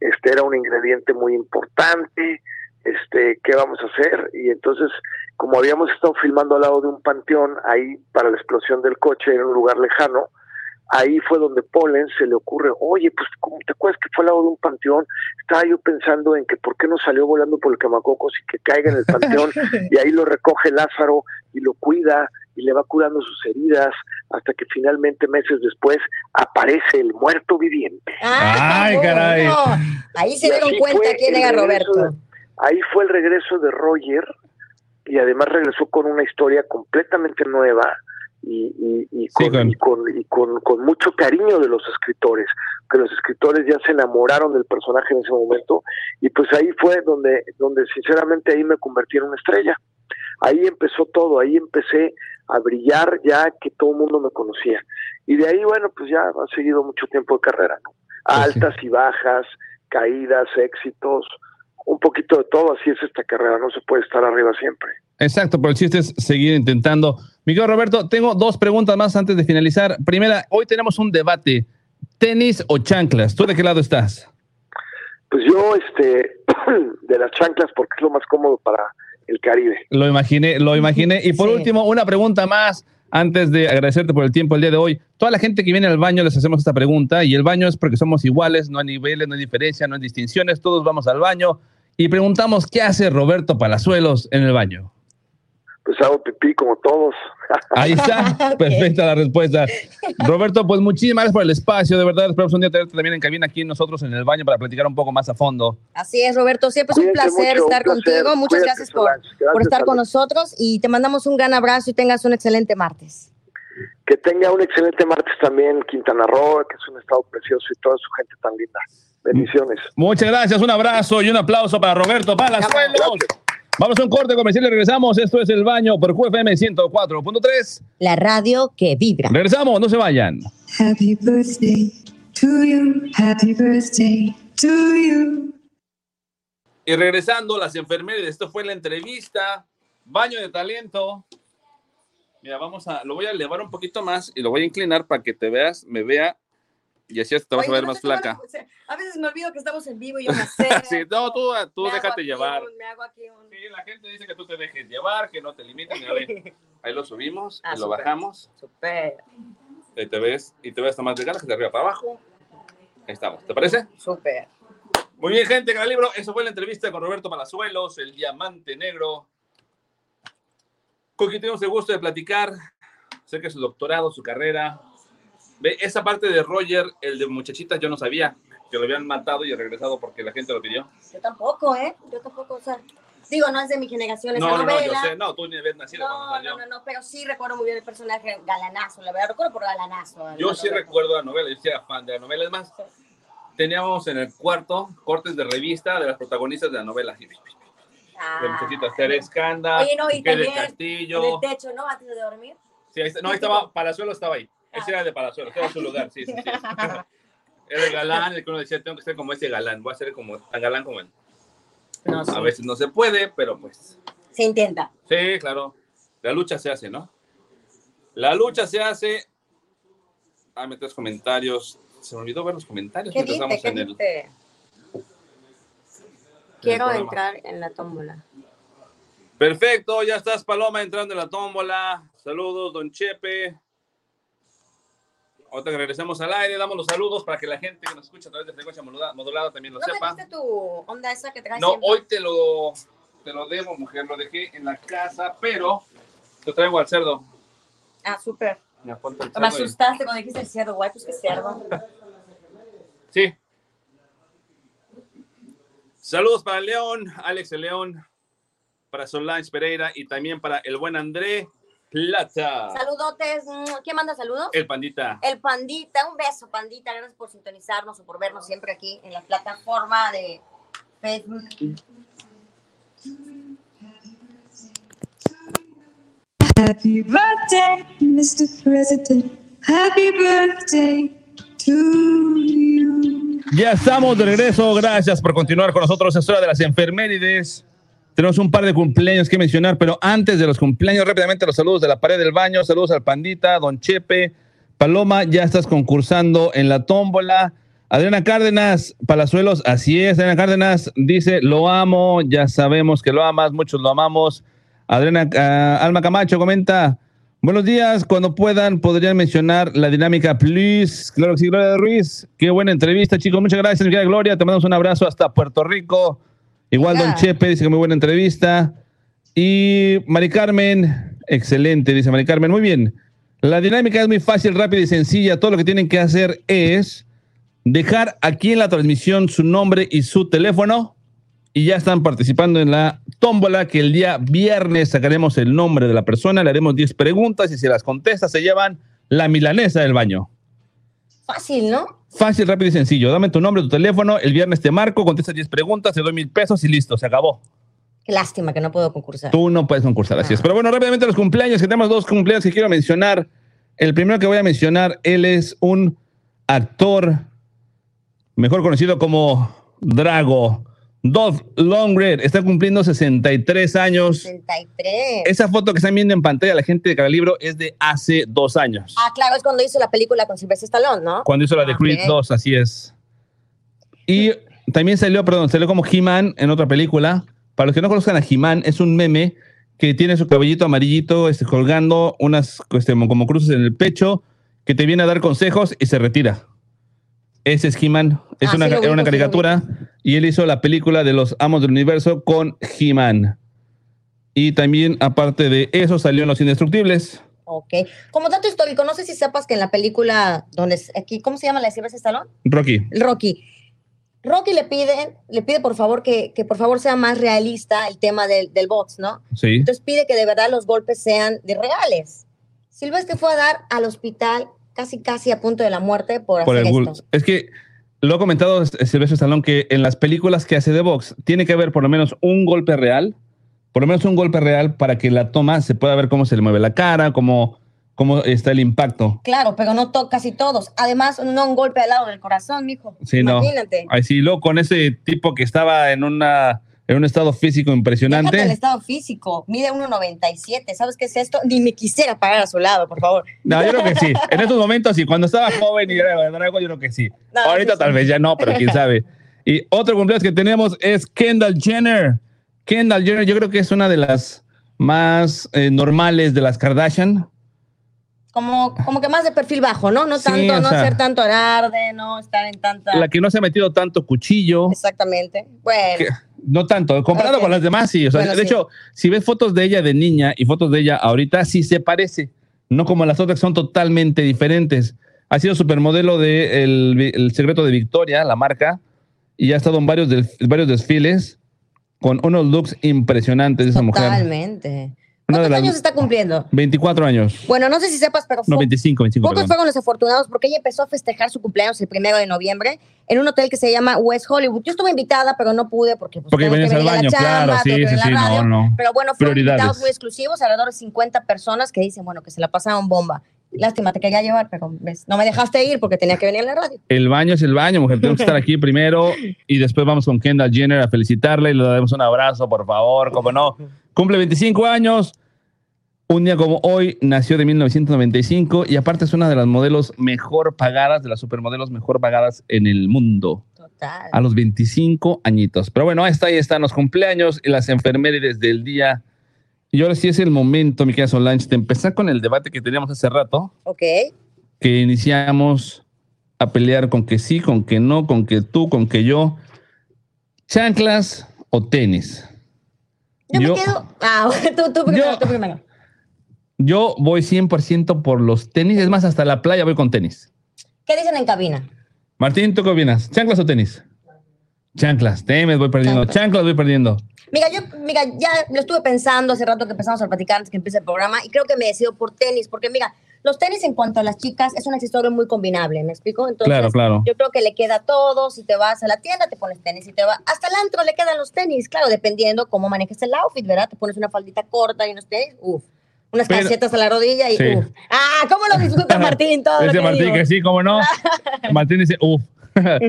este era un ingrediente muy importante, este, ¿qué vamos a hacer? Y entonces, como habíamos estado filmando al lado de un panteón, ahí para la explosión del coche, en un lugar lejano, ahí fue donde Polen se le ocurre, oye, pues como te acuerdas que fue al lado de un panteón, estaba yo pensando en que por qué no salió volando por el Camacocos y que caiga en el panteón, (laughs) y ahí lo recoge Lázaro y lo cuida y le va curando sus heridas hasta que finalmente meses después aparece el muerto viviente. ¡Ay, caray! Ahí se dieron cuenta quién era Roberto. Ahí fue el regreso de Roger y además regresó con una historia completamente nueva y, y, con, y, con, con, mucho cariño de los escritores, que los escritores ya se enamoraron del personaje en ese momento y pues ahí fue donde, donde sinceramente ahí me convertí en una estrella. Ahí empezó todo, ahí empecé a brillar ya que todo el mundo me conocía. Y de ahí, bueno, pues ya ha seguido mucho tiempo de carrera, ¿no? Pues Altas y bajas, caídas, éxitos, un poquito de todo, así es esta carrera, no se puede estar arriba siempre. Exacto, pero el chiste es seguir intentando. Miguel Roberto, tengo dos preguntas más antes de finalizar. Primera, hoy tenemos un debate, tenis o chanclas, ¿tú de qué lado estás? Pues yo, este, (clears throat) de las chanclas, porque es lo más cómodo para el Caribe. Lo imaginé, lo imaginé. Y por último, una pregunta más antes de agradecerte por el tiempo el día de hoy. Toda la gente que viene al baño les hacemos esta pregunta y el baño es porque somos iguales, no hay niveles, no hay diferencia, no hay distinciones, todos vamos al baño y preguntamos qué hace Roberto Palazuelos en el baño pues hago pipí como todos. Ahí está, (laughs) perfecta la respuesta. Roberto, pues muchísimas gracias por el espacio, de verdad, esperamos un día tenerte también en cabina aquí nosotros en el baño para platicar un poco más a fondo. Así es, Roberto, siempre es un placer estar contigo, muchas gracias, por, por, estar con nosotros y te mandamos un gran abrazo y tengas un excelente martes. Que tenga un excelente martes también Quintana Roo, que es un estado precioso y toda su gente tan linda. Bendiciones. Muchas gracias, un abrazo y un aplauso para Roberto Palazuelos. Vamos a un corte comercial y regresamos. Esto es El Baño por QFM 104.3. La radio que vibra. Regresamos, no se vayan. Happy birthday to you. Happy birthday to you. Y regresando, las enfermeras, esto fue la entrevista. Baño de talento. Mira, vamos a, lo voy a elevar un poquito más y lo voy a inclinar para que te veas, me vea y así te vas a ver más flaca. a veces me olvido que estamos en vivo y yo no (laughs) sé. sí, no, tú, tú déjate llevar. me hago aquí un... Sí, la gente dice que tú te dejes llevar, que no te limiten. (laughs) Ahí lo subimos, ah, lo bajamos. Super. Ahí te ves, y te ves hasta más delgada que de arriba para abajo. Ahí estamos, ¿te parece? Súper. Muy bien, gente, gran libro. Eso fue la entrevista con Roberto Palazuelos, el diamante negro. Con quien tenemos el gusto de platicar. Sé que su doctorado, su carrera, Ve, esa parte de Roger, el de muchachitas, yo no sabía. que lo habían matado y regresado porque la gente lo pidió. Yo tampoco, ¿eh? Yo tampoco, o sea, digo, no es de mi generación esa No, no, no, yo novela. sé, no, tú ni habías nacido cuando No, salió. no, no, no, pero sí recuerdo muy bien el personaje galanazo, la verdad, recuerdo por galanazo. Yo sí novela. recuerdo la novela, yo sí era fan de la novela. Es más, teníamos en el cuarto cortes de revista de las protagonistas de la novela. Ah. De muchachitas, Tere Escanda, Oye, no, y también Castillo. En el techo, ¿no? Antes de dormir. Sí, ahí está- no, ahí estaba, Palazuelo estaba ahí. Ese era de Palazuelo, ese era su lugar, sí, sí, sí. (laughs) Era el galán, el que uno decía, tengo que ser como ese galán, voy a ser como tan galán como él. No, sí. A veces no se puede, pero pues, Se intenta. sí, claro. La lucha se hace, ¿no? La lucha se hace. Ah, me traes comentarios. Se me olvidó ver los comentarios. ¿Qué dice? estamos ¿Qué en el- dice? Quiero programa. entrar en la tómbola. Perfecto, ya estás, Paloma, entrando en la tómbola. Saludos, don Chepe. Ahorita que regresemos al aire, damos los saludos para que la gente que nos escucha a través de frecuencia modulada, modulada también lo ¿No sepa. metiste tu onda esa que traes No, siempre? hoy te lo, te lo debo, mujer. Lo dejé en la casa, pero te traigo al cerdo. Ah, súper. Me y- asustaste cuando dijiste el cerdo, guay, pues que cerdo. (laughs) Sí. Saludos para León, Alex León, para Solange Pereira y también para el buen André Plata. Saludotes. mm, ¿Quién manda saludos? El pandita. El Pandita, un beso, Pandita. Gracias por sintonizarnos o por vernos siempre aquí en la plataforma de Facebook. Happy birthday, Mr. President. Happy birthday to you. Ya estamos de regreso. Gracias por continuar con nosotros. Es hora de las enfermerides. Tenemos un par de cumpleaños que mencionar, pero antes de los cumpleaños, rápidamente los saludos de la pared del baño. Saludos al Pandita, Don Chepe, Paloma, ya estás concursando en la tómbola. Adriana Cárdenas, Palazuelos, así es. Adriana Cárdenas dice: Lo amo, ya sabemos que lo amas, muchos lo amamos. Adriana ah, Alma Camacho comenta: Buenos días, cuando puedan, podrían mencionar la dinámica, please. Claro que sí, Gloria Ruiz. Qué buena entrevista, chicos. Muchas gracias, mi Gloria. Te mandamos un abrazo hasta Puerto Rico. Igual Don. Chepe dice que muy buena entrevista. Y Mari Carmen, excelente, dice Mari Carmen. Muy bien. La dinámica es muy fácil, rápida y sencilla. Todo lo que tienen que hacer es dejar aquí en la transmisión su nombre y su teléfono. Y ya están participando en la tómbola que el día viernes sacaremos el nombre de la persona, le haremos 10 preguntas y si las contesta se llevan la milanesa del baño. Fácil, ¿no? Fácil, rápido y sencillo. Dame tu nombre, tu teléfono, el viernes te marco, contestas 10 preguntas, te doy mil pesos y listo, se acabó. Qué lástima que no puedo concursar. Tú no puedes concursar, así es. Pero bueno, rápidamente los cumpleaños, que tenemos dos cumpleaños que quiero mencionar. El primero que voy a mencionar, él es un actor, mejor conocido como Drago. Dolph Lundgren está cumpliendo 63 años. 63. Esa foto que están viendo en pantalla, la gente de cada libro, es de hace dos años. Ah, claro, es cuando hizo la película con Sylvester Stallone, ¿no? Cuando hizo la de Ok. Creed 2, así es. Y también salió, perdón, salió como He-Man en otra película. Para los que no conozcan a He-Man, es un meme que tiene su cabellito amarillito este, colgando unas este, como cruces en el pecho, que te viene a dar consejos y se retira. Ese es He-Man. Es Ah, una, sí era una caricatura y él hizo la película de los Amos del Universo con He-Man. Y también, aparte de eso, salió en Los Indestructibles. Ok. Como dato histórico, no sé si sepas que en la película, donde es- aquí, ¿cómo se llama la de Sylvester Stallone? Rocky. Rocky. Rocky le pide, le pide por favor que, que por favor sea más realista el tema del, del box, ¿no? Sí. Entonces pide que de verdad los golpes sean de reales. Silvestre fue a dar al hospital casi casi a punto de la muerte por, por hacer el esto. Es que lo ha comentado Silvestre Stallone que en las películas que hace de box tiene que haber por lo menos un golpe real, por lo menos un golpe real para que la toma se pueda ver cómo se le mueve la cara, cómo, cómo está el impacto. Claro, pero no to casi todos. Además, no un golpe al lado del corazón, mijo. Sí, no. Imagínate. Ay, sí, luego con ese tipo que estaba en una en un estado físico Déjate el impresionante. estado físico. Mide 1.97. ¿Sabes qué es esto? Ni me quisiera parar a su lado, por favor. No, yo creo que sí. En estos momentos sí. Cuando estaba joven y era drago, yo creo que sí. No, Ahorita sí, tal sí. vez ya no, pero quién sabe. Y otro cumpleaños que tenemos es Kendall Jenner. Kendall Jenner, yo creo que es una de las más eh, normales de las Kardashian. Como, como que más de perfil bajo, ¿no? No Sí, tanto, o no sea- hacer tanto alarde, no estar en tanta. La que no se ha metido tanto cuchillo. Exactamente. Bueno. que- no tanto, comparado con las demás, sí. O sea, Bueno, de sí. hecho, si ves fotos de ella de niña y fotos de ella ahorita, sí se parece. No como las otras son totalmente diferentes. Ha sido supermodelo de el, el Secreto de Victoria, la marca, y ha estado en varios, varios desfiles con unos looks impresionantes de esa mujer. Totalmente. ¿Cuántos años está cumpliendo? 24 años. Bueno, no sé si sepas, pero No, fue- 25, 25. pocos perdón. fueron los afortunados porque ella empezó a festejar su cumpleaños el primero de noviembre en un hotel que se llama West Hollywood. Yo estuve invitada, pero no pude porque pues, Porque venías al baño, chamba, claro, sí, sí, sí, la no, radio. no. Pero bueno, fueron invitados muy exclusivos, alrededor de 50 personas que dicen, bueno, que se la pasaron bomba. Lástima, te quería llevar, pero ves, no me dejaste ir porque tenía que venir a la radio. El baño es el baño, mujer. Tenemos que estar aquí primero y después vamos con Kendall Jenner a felicitarle y le damos un abrazo, por favor, como no. Cumple 25 años. Un día como hoy nació de 1995 y aparte es una de las modelos mejor pagadas, de las supermodelos mejor pagadas en el mundo. Total. A los 25 añitos. Pero bueno, ahí está, ahí están los cumpleaños y las enfermerías del día. Y ahora sí es el momento, mi querida Solange, de empezar con el debate que teníamos hace rato Ok. que iniciamos a pelear con que sí, con que no, con que tú, con que yo. ¿Chanclas o tenis? Yo, Yo- me quedo. Ah, (laughs) tú, tú primero, Yo- tú primero. Yo voy 100% por los tenis. Es más, hasta la playa voy con tenis. ¿Qué dicen en cabina? Martín, ¿tú qué opinas? ¿Chanclas o tenis? Chanclas, temes, voy perdiendo. Chanclas. Chanclas, voy perdiendo. Mira, yo, mira, ya lo estuve pensando hace rato que empezamos a platicar antes que empiece el programa y creo que me decido por tenis, porque mira, los tenis en cuanto a las chicas es un accesorio muy combinable, ¿me explico? Entonces, Claro, claro. yo creo que le queda todo, si te vas a la tienda te pones tenis, si te vas hasta el antro le quedan los tenis, claro, dependiendo cómo manejes el outfit, ¿verdad? Te pones una faldita corta y unos tenis, uff, unas Pero- calcetas a la rodilla y Sí. uff. Ah, ¿cómo lo disfruta (laughs) Martín? Todo Dice Martín digo. que sí, cómo no. (laughs) Martín dice, uff. (laughs)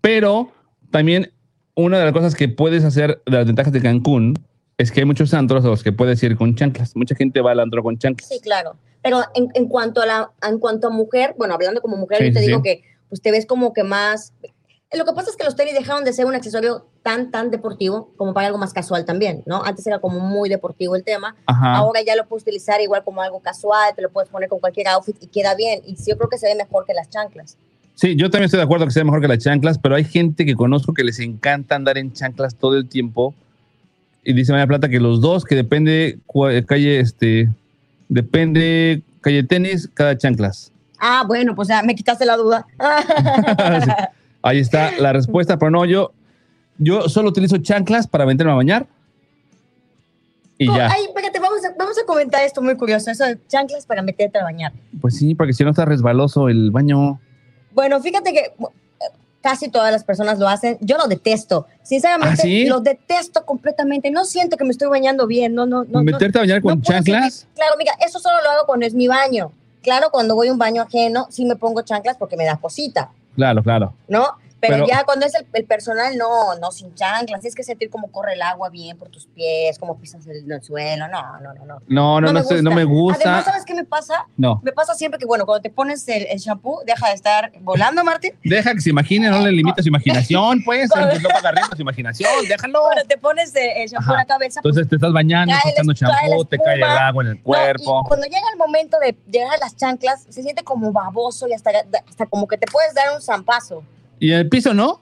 Pero también una de las cosas que puedes hacer de las ventajas de Cancún es que hay muchos antros a los que puedes ir con chanclas. Mucha gente va al antro con chanclas. Sí, claro. Pero en, en cuanto a la, en cuanto a mujer, bueno, hablando como mujer, Sí, yo te sí, digo que pues te ves como que más. Lo que pasa es que los tenis dejaron de ser un accesorio tan, tan deportivo como para algo más casual también, ¿no? Antes era como muy deportivo el tema. Ajá. Ahora ya lo puedes utilizar igual como algo casual, te lo puedes poner con cualquier outfit y queda bien. Y yo creo que se ve mejor que las chanclas. Sí, yo también estoy de acuerdo que sea mejor que las chanclas, pero hay gente que conozco que les encanta andar en chanclas todo el tiempo. Y dice María Plata que los dos, que depende cua- calle, este, depende calle tenis, cada chanclas. Ah, bueno, pues ya me quitaste la duda. (laughs) Sí. Ahí está la respuesta, pero no, yo, yo solo utilizo chanclas para meterme a bañar. Y Oh, ya. Ay, espérate, vamos a, vamos a comentar esto muy curioso, eso de chanclas para meterte a bañar. Pues sí, porque si no está resbaloso el baño. Bueno, fíjate que casi todas las personas lo hacen. Yo lo detesto. Sinceramente, ¿Ah, sí? lo detesto completamente. No siento que me estoy bañando bien. No, no, no. ¿Meterte a bañar con chanclas? Claro, mira, eso solo lo hago cuando es mi baño. Claro, cuando voy a un baño ajeno, sí me pongo chanclas porque me da cosita, Claro, claro. ¿no? Pero, Pero- ya cuando es el, el personal, no, no, sin chanclas. Tienes que sentir cómo corre el agua bien por tus pies, cómo pisas el, el suelo. No, no, no, no. No, no, no, sé, no me gusta. Además, ¿sabes qué me pasa? No. Me pasa siempre que, bueno, cuando te pones el, el shampoo, deja de estar volando, Martín. Deja que se imagine, no le (laughs) limita su imaginación, pues. No paga renta su imaginación, (laughs) déjalo. Cuando te pones el, shampoo en la cabeza, pues, Entonces te estás bañando, Cae estás echando la- cae te cae el agua en el no, cuerpo. y cuando llega el momento de llegar a las chanclas, se siente como baboso y hasta, hasta como que te puedes dar un zampazo. ¿Y en el piso no?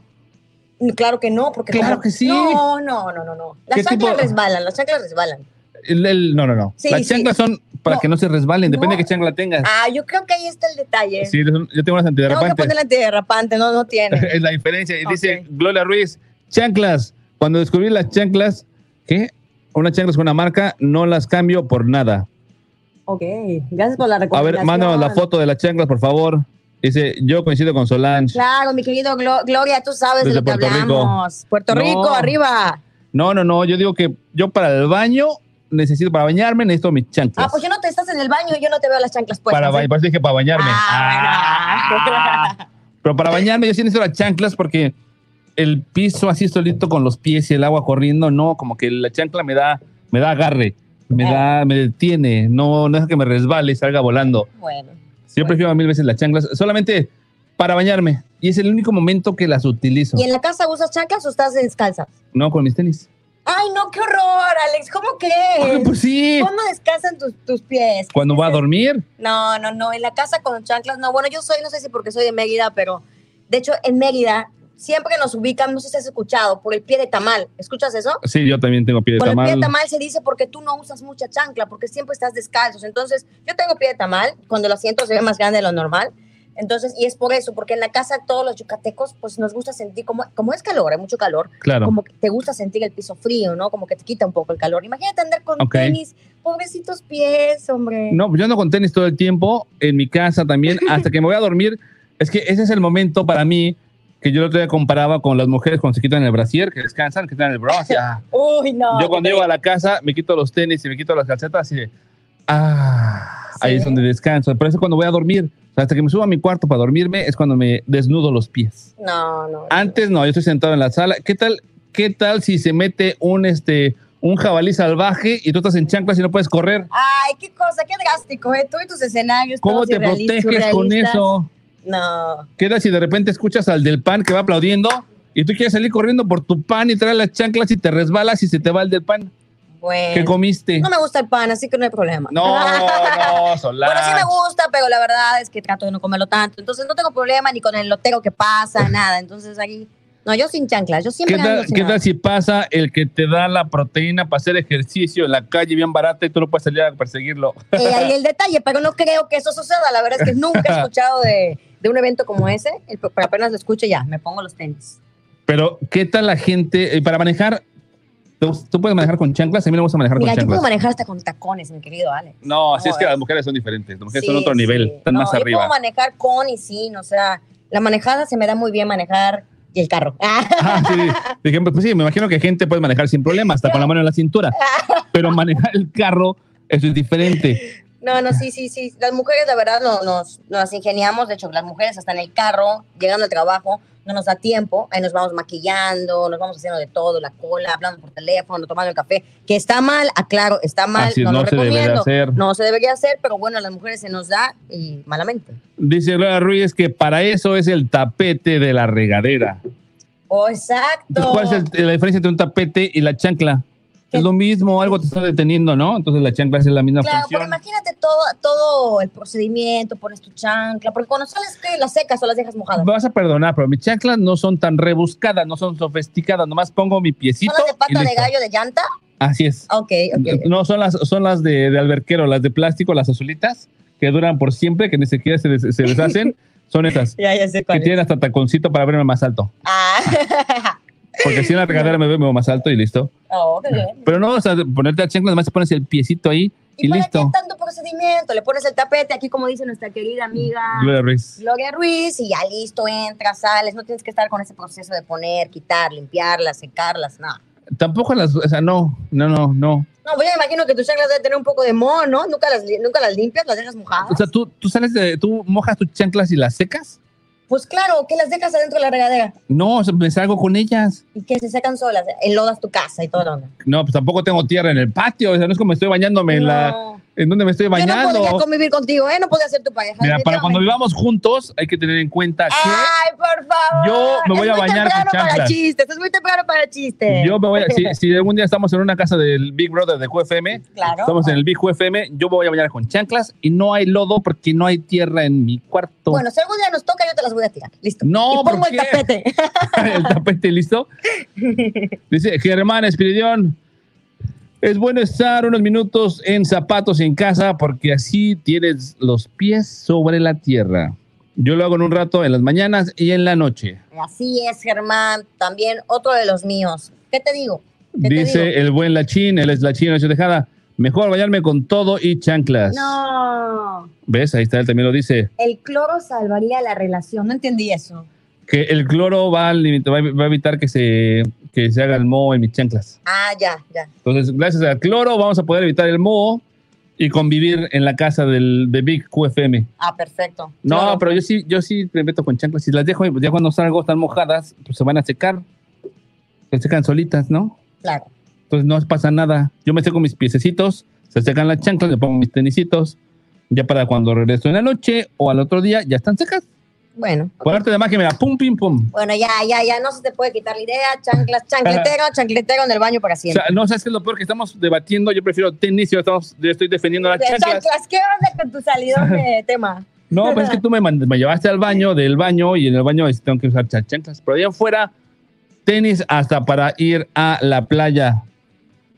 Claro que no, porque Claro que sí. No, no, no, no, no. Las ¿Qué chanclas tipo? resbalan, las chanclas resbalan. El- el- no, no, no. Sí, Las sí. chanclas son para No. que no se resbalen, depende No. de qué chancla tengas. Ah, yo creo que ahí está el detalle. Sí, yo tengo unas Tengo que antiderrapantes. poner antiderrapante, no, no tiene. (laughs) es la diferencia. Y dice. Gloria Ruiz, chanclas. Cuando descubrí las chanclas, ¿qué? Unas chanclas con una marca, no las cambio por nada. ok, gracias por la A recomendación. ver, mándanos la foto de las chanclas, por favor. Dice, yo coincido con Solange. Claro, mi querido Glo- Gloria, tú sabes Desde de lo que Rico. hablamos. Puerto No. Rico, arriba. No, no, no. Yo digo que yo para el baño necesito, para bañarme, necesito mis chanclas. Ah, pues yo no te estás en el baño y yo no te veo las chanclas puestas. para ¿eh? eso dije para bañarme. Ah, Ah. Pero para bañarme yo sí necesito las chanclas porque el piso así solito con los pies y el agua corriendo, no, como que la chancla me da, me da agarre, me da, me detiene, no, no deja que me resbale y salga volando. Bueno. Yo prefiero mil veces las chanclas, solamente para bañarme. Y es el único momento que las utilizo. ¿Y en la casa usas chanclas o estás descalza? No con mis tenis. Ay, no, qué horror, Alex, ¿cómo crees? Pues sí. ¿Cómo descansan tus, tus pies? Cuando va a dormir. No, no, no, en la casa con chanclas, no. Bueno, yo soy, no sé si porque soy de Mérida, pero de hecho en Mérida siempre nos ubican, no sé si has escuchado, por el pie de tamal. ¿Escuchas eso? Sí, yo también tengo pie de Por el pie tamal. de tamal se dice porque tú no usas mucha chancla, porque siempre estás descalzos. Entonces, yo tengo pie de tamal, cuando lo siento se ve más grande de lo normal, Entonces, y es por eso, porque en la casa todos los yucatecos, pues nos gusta sentir, como, como es calor, hay mucho calor, Claro. como que te gusta sentir el piso frío, ¿no? Como que te quita un poco el calor. Imagínate andar con Ok. tenis, pobrecitos pies, hombre. No, yo ando con tenis todo el tiempo, en mi casa también, hasta que me voy a dormir. Es que ese es el momento para mí que yo el otro día comparaba con las mujeres cuando se quitan el brasier, que descansan, que están el bra. (laughs) Uy, no. yo cuando llego a la casa me quito los tenis y me quito las calcetas de, ah, ahí es donde descanso. Pero eso es cuando voy a dormir. O sea, hasta que me subo a mi cuarto para dormirme es cuando me desnudo los pies. No, no. Antes no, yo estoy sentado en la sala. ¿Qué tal, qué tal si se mete un, este, un jabalí salvaje y tú estás en chanclas y no puedes correr? Ay, qué cosa, qué drástico, ¿eh? Tú y tus escenarios. ¿Cómo todos te proteges con eso? No. ¿Qué tal si de repente escuchas al del pan que va aplaudiendo y tú quieres salir corriendo por tu pan y traes las chanclas y te resbalas y se te va el del pan? Bueno. ¿Qué comiste? No me gusta el pan, así que no hay problema. No, no, (laughs) Solange. Bueno, sí me gusta, pero la verdad es que trato de no comerlo tanto. Entonces no tengo problema ni con el lotero que pasa, (laughs) nada. Entonces ahí. No, yo sin chanclas, yo ¿Qué siempre ando tal, ¿Qué tal si pasa el que te da la proteína para hacer ejercicio en la calle bien barata y tú no puedes salir a perseguirlo? Eh, ahí el detalle, pero no creo que eso suceda. La verdad es que nunca he (laughs) escuchado de, de un evento como ese. El- apenas lo escucho ya, me pongo los tenis. Pero, ¿qué tal la gente? eh, para manejar, ¿tú, tú puedes manejar con chanclas? A mí no me gusta manejar Mira, con yo puedo chanclas. manejar hasta con tacones, mi querido Ale. No, si es que las mujeres son diferentes. Las mujeres Sí, son otro nivel, sí. están No, más yo arriba. puedo manejar con y sin, o sea, la manejada se me da muy bien manejar y el carro. Ah, sí. Dije, pues sí, me imagino que gente puede manejar sin problema, hasta con la mano en la cintura. Pero manejar el carro, eso es diferente. No, no, sí, sí, sí. Las mujeres, la verdad, no, nos, nos ingeniamos. De hecho, las mujeres hasta en el carro, llegando al trabajo, no nos da tiempo. Ahí nos vamos maquillando, nos vamos haciendo de todo, la cola, hablando por teléfono, tomando el café. Que está mal, aclaro, está mal, Así no, no lo se recomiendo. hacer. No se debería hacer, pero bueno, a las mujeres se nos da y malamente. Dice Gloria Ruiz que para eso es el tapete de la regadera. Oh, exacto. ¿cuál es el- la diferencia entre un tapete y la chancla? Es lo mismo, algo te está deteniendo, ¿no? Entonces la chancla hace la misma Claro, pero función. imagínate todo, todo el procedimiento, pones tu chancla, porque cuando sales, ¿qué? ¿Las secas o las dejas mojadas? Me vas a perdonar, pero mis chanclas no son tan rebuscadas, no son sofisticadas. Nomás pongo mi piecito. ¿Son las de pata de gallo de llanta? Así es. Ok, ok. No, son las, son las de, de alberquero, las de plástico, las azulitas, que duran por siempre, que ni siquiera se, des- se deshacen. son esas. (laughs) Ya, ya sé Que cuál es. tienen hasta taconcito para verme más alto. Ah. (laughs) Porque si en la regadera me veo más alto y listo. Oh, qué bien. Pero no, o sea, ponerte la chancla, además te pones el piecito ahí y, ¿Y para listo. qué tanto procedimiento? Le pones el tapete, aquí como dice nuestra querida amiga Gloria Ruiz. Gloria Ruiz, y ya listo, entras, sales. No tienes que estar con ese proceso de poner, quitar, limpiarlas, secarlas, nada. Tampoco las, o sea, no, no, no, no. No, pues yo me imagino que tus chanclas deben tener un poco de moho, ¿no? Nunca las, nunca las limpias, las dejas mojadas. O sea, tú, tú sales de, tú mojas tus chanclas y las secas. Pues claro, que las dejas adentro de la regadera No, me salgo con ellas. y que se secan solas. Enlodas tu casa y todo. No, pues tampoco tengo tierra en el patio. O sea, no es como estoy bañándome en la. ¿En dónde me estoy Yo no bañando? podría convivir contigo, ¿eh? No podría ser tu pareja. Mira, para cuando vivamos juntos, hay que tener en cuenta que Ay, por favor. Yo me voy Es a bañar con temprano para chanclas. chistes, es muy temprano para chistes. yo me voy a, si, (laughs) si algún día estamos en una casa del Big Brother de QFM, Claro. estamos en el Big QFM, yo me voy a bañar con chanclas y no hay lodo porque no hay tierra en mi cuarto. Bueno, si algún día nos toca, yo te las voy a tirar. Listo. No, y pongo ¿por el tapete. (laughs) el tapete listo. (laughs) Dice Germán Espiridión. Es bueno estar unos minutos en zapatos en casa porque así tienes los pies sobre la tierra. Yo lo hago en un rato en las mañanas y en la noche. Así es, Germán. También otro de los míos. ¿Qué te digo? ¿Qué te Dice digo? el buen lachín, él es lachín, no se dejada. Mejor bañarme con todo y chanclas. No. ¿Ves? Ahí está, él también lo dice. El cloro salvaría la relación. No entendí eso. Que el cloro va a, limit- va a- va a evitar que se, que se haga el moho en mis chanclas. Ah, ya, ya. Entonces, gracias al cloro vamos a poder evitar el moho y convivir en la casa del, de Big QFM. Ah, perfecto. No, pero yo sí, yo sí me meto con chanclas. Si las dejo, ya cuando salgo están mojadas, pues se van a secar. Se secan solitas, ¿no? Claro. Entonces no pasa nada. Yo me seco mis piececitos, se secan las chanclas, le pongo mis tenisitos. Ya para cuando regreso en la noche o al otro día, ya están secas. Bueno. Por arte de magia, mira, pum, pim, pum. Bueno, ya, ya, ya. No se te puede quitar la idea. Chanclas, chancletero, chancletero en el baño para O siempre. sea, no sabes qué es lo peor que estamos debatiendo. Yo prefiero tenis y yo, estamos, yo estoy defendiendo las chanclas. chanclas, ¿qué onda con tu salidón de (laughs) tema? No, pues es que tú me, me llevaste al baño, del baño, y en el baño tengo que usar cha- chanclas. Pero allá afuera, tenis hasta para ir a la playa.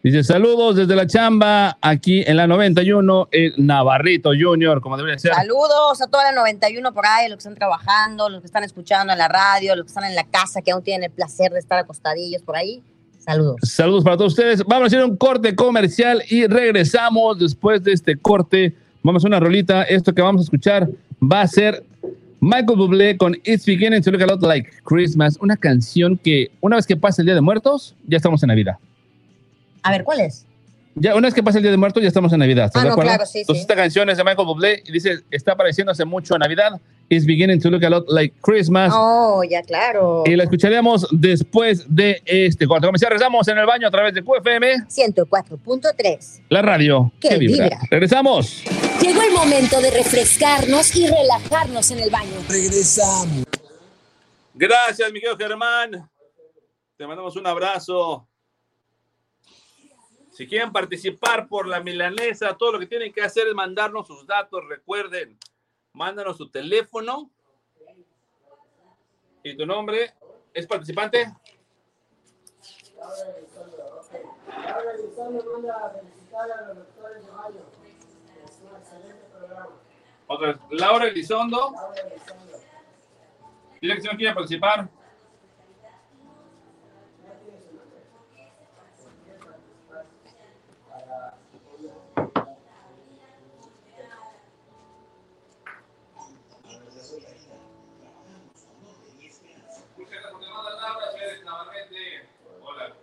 Dice, saludos desde la chamba, aquí en la 91, el Navarrito Junior, como debería ser. Saludos a toda la 91 por ahí, los que están trabajando, los que están escuchando en la radio, los que están en la casa, que aún tienen el placer de estar acostadillos por ahí. Saludos. Saludos para todos ustedes. Vamos a hacer un corte comercial y regresamos después de este corte. Vamos a hacer una rolita. Esto que vamos a escuchar va a ser Michael Bublé con It's Beginning to Look a Lot Like Christmas, una canción que una vez que pasa el Día de Muertos, ya estamos en Navidad. A ver, ¿cuál es? Ya una vez que pasa el Día de Muertos, ya estamos en Navidad. ¿Estás Ah, de no, acuerdo? claro, sí, Entonces sí. esta canción es de Michael Bublé y dice, está apareciendo hace mucho a Navidad. It's Beginning to Look a Lot Like Christmas. Oh, ya, claro. Y la escucharíamos después de este corte comercial. Regresamos en el baño a través de QFM, 104.3. la radio Que vibra. Regresamos. Llegó el momento de refrescarnos y relajarnos en el baño. Regresamos. Gracias, mi querido Germán. Te mandamos un abrazo. Si quieren participar por la milanesa, todo lo que tienen que hacer es mandarnos sus datos. Recuerden, mándanos tu teléfono y tu nombre. ¿Es participante? Otra vez, Laura Elizondo. Dile que si no quiere participar. Hola.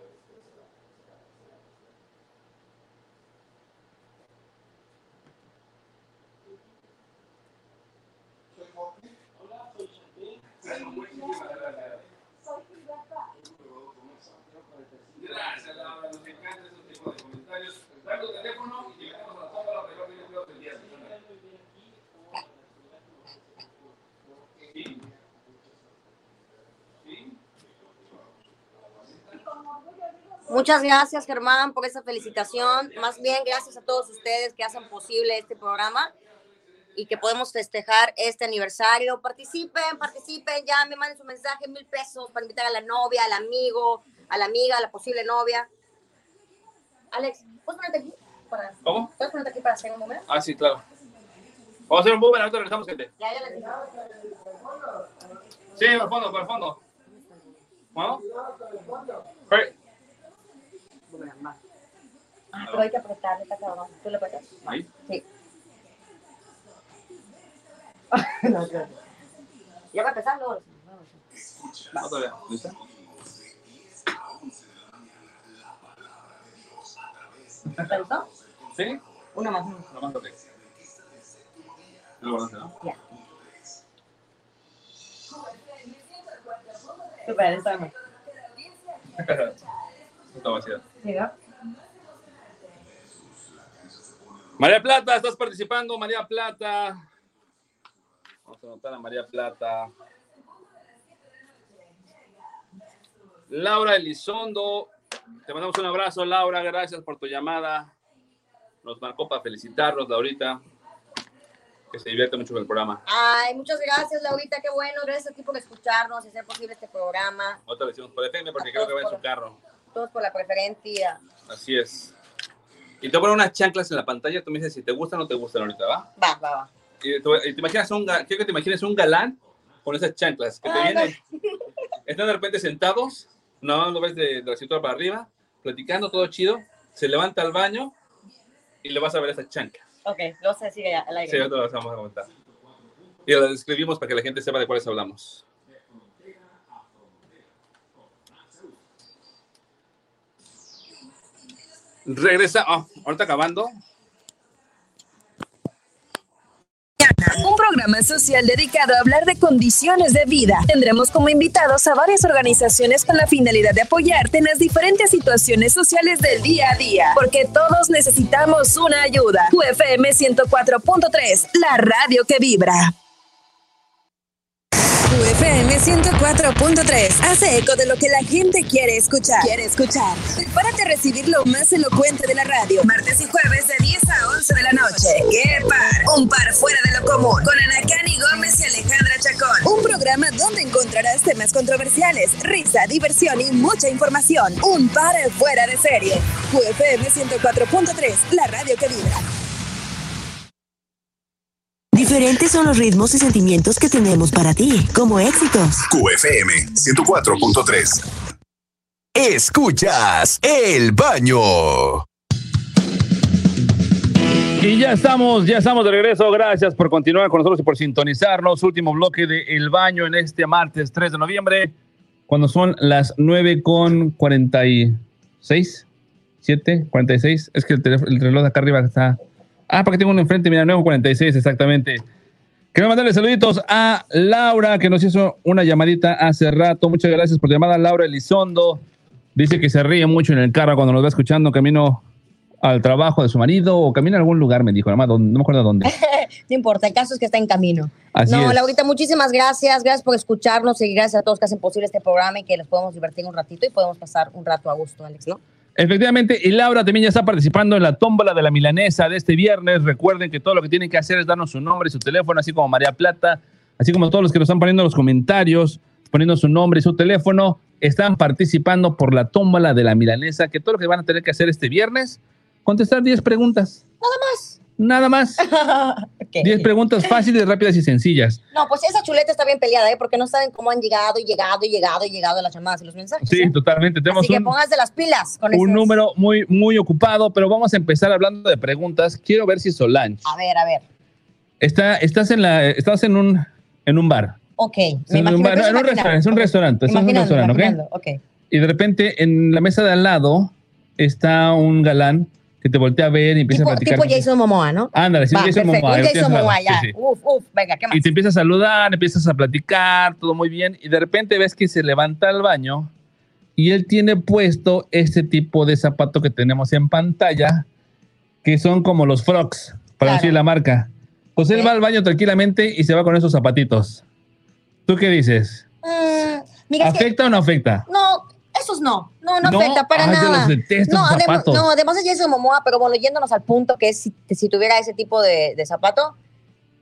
Gracias, Laura. Nos encanta ese tipo de comentarios. Dar tu teléfono y llegamos a la toma alrededor de creo del día. Sí. Sí. Muchas gracias, Germán, por esa felicitación. Más bien, gracias a todos ustedes que hacen posible este programa y que podemos festejar este aniversario. Participen, participen, ya me manden su mensaje, mil pesos para invitar a la novia, al amigo, a la amiga, a la posible novia. Alex, ¿puedes ponerte aquí? Para, ¿Cómo? ¿Puedes ponerte aquí para hacer un momento? Ah, sí, claro. Vamos a hacer un boomerang, ahorita regresamos, gente. Ya, ya les dije. Sí, por el fondo, por el fondo. ¿Bueno? Hey. Ah, pero hay que apretarle, está cabrón. ¿Tú le apretas? Ahí. Sí. (laughs) no, claro. Ya va a empezar, luego. No, todavía. ¿Lista? ¿Te gustó? ¿Sí? Una más. Lo más ok. Lo guardaste, ¿no? Ya. Super, está (laughs) Mira. María Plata, estás participando, María Plata. Vamos a anotar a María Plata. Laura Elizondo, te mandamos un abrazo, Laura, gracias por tu llamada. Nos marcó para felicitarnos, Laurita. Que se divierte mucho con el programa. Ay, muchas gracias, Laurita, qué bueno. Gracias a ti por escucharnos y hacer posible este programa. Otra vez decimos por FM porque creo que va en su carro. Todos por la preferencia. Así es. Y te voy a poner unas chanclas en la pantalla, tú me dices si te gustan o no te gustan ahorita, ¿va? Va, va, va. Y te, te imaginas un, quiero que te imagines un galán con esas chanclas que te Ay, vienen, (laughs) están de repente sentados, no lo ves de, de la cintura para arriba, platicando todo chido, se levanta al baño y le vas a ver esas chanclas. Ok, lo decir allá, al aire. Sí, ahorita las vamos a comentar. Y las describimos para que la gente sepa de cuáles hablamos. Regresa, ah, ahorita acabando, Un programa social dedicado a hablar de condiciones de vida. Tendremos como invitados a varias organizaciones con la finalidad de apoyarte en las diferentes situaciones sociales del día a día, porque todos necesitamos una ayuda. UFM 104.3, la radio que vibra. UFM 104.3 hace eco de lo que la gente quiere escuchar. Quiere escuchar. Prepárate a recibir lo más elocuente de la radio. Martes y jueves de 10 a 11 de la noche. ¡Qué par! Un par fuera de lo común. Con Anacani Gómez y Alejandra Chacón. Un programa donde encontrarás temas controversiales, risa, diversión y mucha información. Un par fuera de serie. QFM 104.3, la radio que vibra. Diferentes son los ritmos y sentimientos que tenemos para ti, como éxitos. QFM 104.3. Escuchas El Baño. Y ya estamos, ya estamos de regreso. Gracias por continuar con nosotros y por sintonizarnos. Último bloque de El Baño en este martes 3 de noviembre, cuando son las 9 con 46, 7, 46. Es que el, teléfono- el reloj de acá arriba está. Ah, porque tengo uno enfrente, mira, 9 con 46 exactamente. Quiero mandarle saluditos a Laura, que nos hizo una llamadita hace rato. Muchas gracias por llamada, Laura Elizondo. Dice que se ríe mucho en el carro cuando nos va escuchando camino al trabajo de su marido o camino a algún lugar, me dijo, nada más, ¿dónde? no me acuerdo dónde. (laughs) No importa, el caso es que está en camino. Así no, es. Laurita, muchísimas gracias. Gracias por escucharnos y gracias a todos que hacen posible este programa y que les podemos divertir un ratito y podemos pasar un rato a gusto, Alex, ¿no? Efectivamente, y Laura también ya está participando en la tómbola de la milanesa de este viernes. Recuerden que todo lo que tienen que hacer es darnos su nombre y su teléfono, así como María Plata, así como todos los que nos están poniendo en los comentarios, poniendo su nombre y su teléfono, están participando por la tómbola de la milanesa, que todo lo que van a tener que hacer este viernes, contestar 10 preguntas. Nada más. Nada más. (laughs) Ok. 10 preguntas fáciles, rápidas y sencillas. No, pues esa chuleta está bien peleada, ¿eh? Porque no saben cómo han llegado y llegado y llegado y llegado las llamadas y los mensajes. Sí, totalmente. Tenemos Así que un, pónganse las pilas con un esos- número muy, muy ocupado, pero vamos a empezar hablando de preguntas. Quiero ver si Solange A ver, a ver. Está, estás en la, estás en un, en un bar. Ok. Es un bar, no, en un restaurante, es un restaurante, es un restaurante, ¿ok? imaginando, ok. Y de repente en la mesa de al lado está un galán que te voltea a ver y empieza a platicar. tipo Jason Momoa, ¿no? Ándale, sí, Jason Momoa. Jason Momoa, ya. Uf, uf, venga, ¿qué más? Y te empieza a saludar, empiezas a platicar, todo muy bien, y de repente ves que se levanta al baño y él tiene puesto este tipo de zapato que tenemos en pantalla, que son como los frogs, para Claro. decir la marca. Pues él Ok. va al baño tranquilamente y se va con esos zapatitos. ¿Tú qué dices? Mm, mira, es que- ¿Afecta o no afecta? No, esos no. No, no, No, afecta para ay, yo nada. los detesto, no, además, zapatos. no, además de Jason Momoa, pero bueno, yéndonos al punto que es si, si tuviera ese tipo de, de zapato.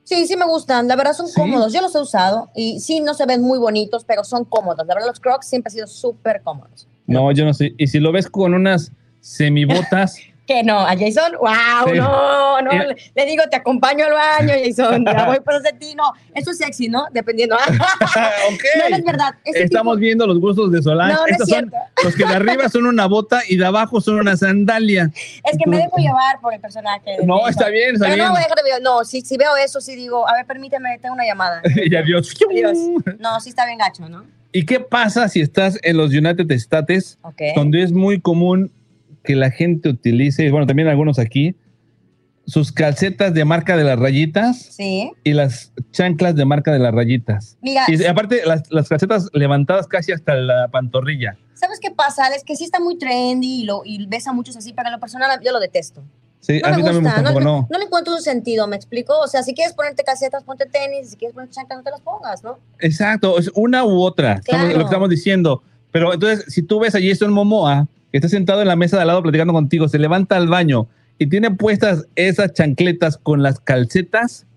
Sí, sí me gustan. La verdad son ¿Sí? cómodos. Yo los he usado y sí, no se ven muy bonitos, pero son cómodos. La verdad, los Crocs siempre han sido súper cómodos. No, yo no sé. Y si lo ves con unas semibotas, (laughs) ¿Qué no? ¿A Jason? ¡Wow! Sí. No, no. Eh. Le, digo, te acompaño al baño, Jason. Ya voy por ese ti. No, eso es sexy, ¿no? Dependiendo. (laughs) (laughs) ok. No, no es verdad. Estamos tipo- viendo los gustos de Solange. No, no es son los que de arriba son una bota y de abajo son una sandalia. Es que me dejo llevar por el personaje. No, Jason. está bien, está Pero bien. no, dejar de ver. No, si, si veo eso, sí digo, a ver, permíteme, tengo una llamada. (laughs) y adiós. Adiós. No, sí está bien gacho, ¿no? ¿Y qué pasa si estás en los United States, Ok. donde es muy común que la gente utilice, y bueno, también algunos aquí, sus calcetas de marca de las rayitas Sí. y las chanclas de marca de las rayitas? Mira, Y aparte, las, las calcetas levantadas casi hasta la pantorrilla. ¿sabes qué pasa? Es que sí está muy trendy y, lo, y ves a muchos así, pero en lo personal yo lo detesto. Sí, No a me mí gusta, también me gusta, no, no, no. le encuentro un sentido, ¿me explico? O sea, si quieres ponerte calcetas, ponte tenis, si quieres ponerte chanclas, no te las pongas, ¿no? Exacto, es una u otra, estamos- lo que estamos diciendo. Pero entonces, si tú ves a Jason Momoa, que está sentado en la mesa de al lado platicando contigo, se levanta al baño y tiene puestas esas chancletas con las calcetas,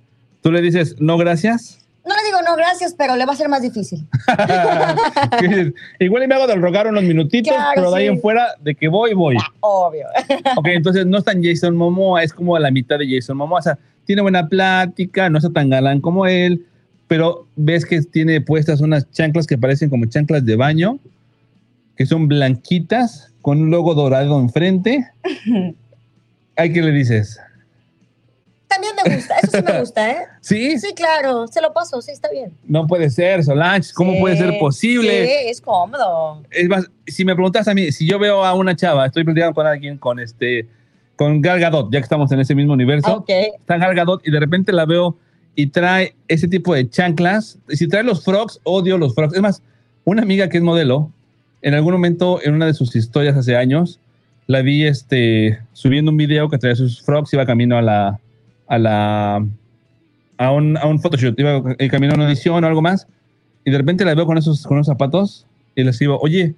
tú le dices, no, gracias. No le digo no, gracias, pero le va a ser más difícil. (laughs) Igual y me hago del rogar unos minutitos, Claro, pero de ahí sí. en fuera, de que voy, voy. Obvio. (laughs) Ok, entonces no es tan Jason Momoa, es como a la mitad de Jason Momoa. O sea, tiene buena plática, no está tan galán como él, pero ves que tiene puestas unas chanclas que parecen como chanclas de baño, que son blanquitas, con un logo dorado enfrente. (laughs) ¿Ay qué le dices? También me gusta, eso sí me gusta, ¿eh? (laughs) ¿Sí? Sí, claro, se lo paso, sí, está bien. No puede ser, Solange. ¿Cómo Sí, puede ser posible? Sí, es cómodo. Es más, si me preguntas a mí, si yo veo a una chava, estoy platicando con alguien con este, con Gal Gadot, ya que estamos en ese mismo universo, Ok. está Gal Gadot y de repente la veo y trae ese tipo de chanclas. Si trae los frogs, odio los frogs. Es más, una amiga que es modelo, en algún momento en una de sus historias hace años, la vi este, subiendo un video que traía sus frogs, iba camino a la, a la, a un, a un photoshoot, iba camino a una edición o algo más, y de repente la veo con esos, con unos zapatos y les digo, oye,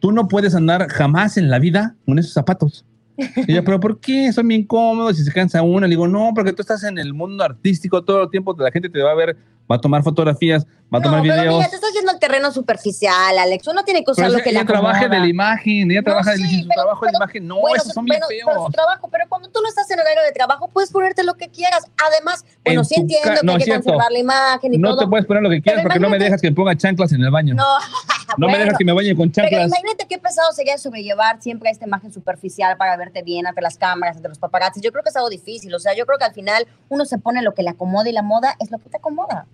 tú no puedes andar jamás en la vida con esos zapatos. Y ella, pero ¿por qué? Son bien cómodos y se cansa una. Le digo, no, porque tú estás en el mundo artístico todo el tiempo, la gente te va a ver va a tomar fotografías, va a tomar No, pero videos. mira, te estás yendo al terreno superficial, Alex. Uno tiene que usar Pero lo que le acomoda. de la imagen, ella No, trabaja de sí, su pero- trabajo de pero- la imagen. No, bueno, esos son bien feos. pero su trabajo, pero cuando tú no estás en horario de trabajo, puedes ponerte lo que quieras. Además, bueno, En sí entiendo ca- que no, hay que cierto. conservar la imagen y no todo. te puedes poner lo que quieras Pero porque no me dejas que ponga chanclas en el baño. No, (laughs) No me dejas que me bañe con Pero chanclas. imagínate qué pesado sería sobrellevar siempre esta imagen superficial para verte bien ante las cámaras, ante los paparazzis. Yo creo que es algo difícil. O sea, yo creo que al final uno se pone lo que le acomoda y la moda es lo que te acomoda.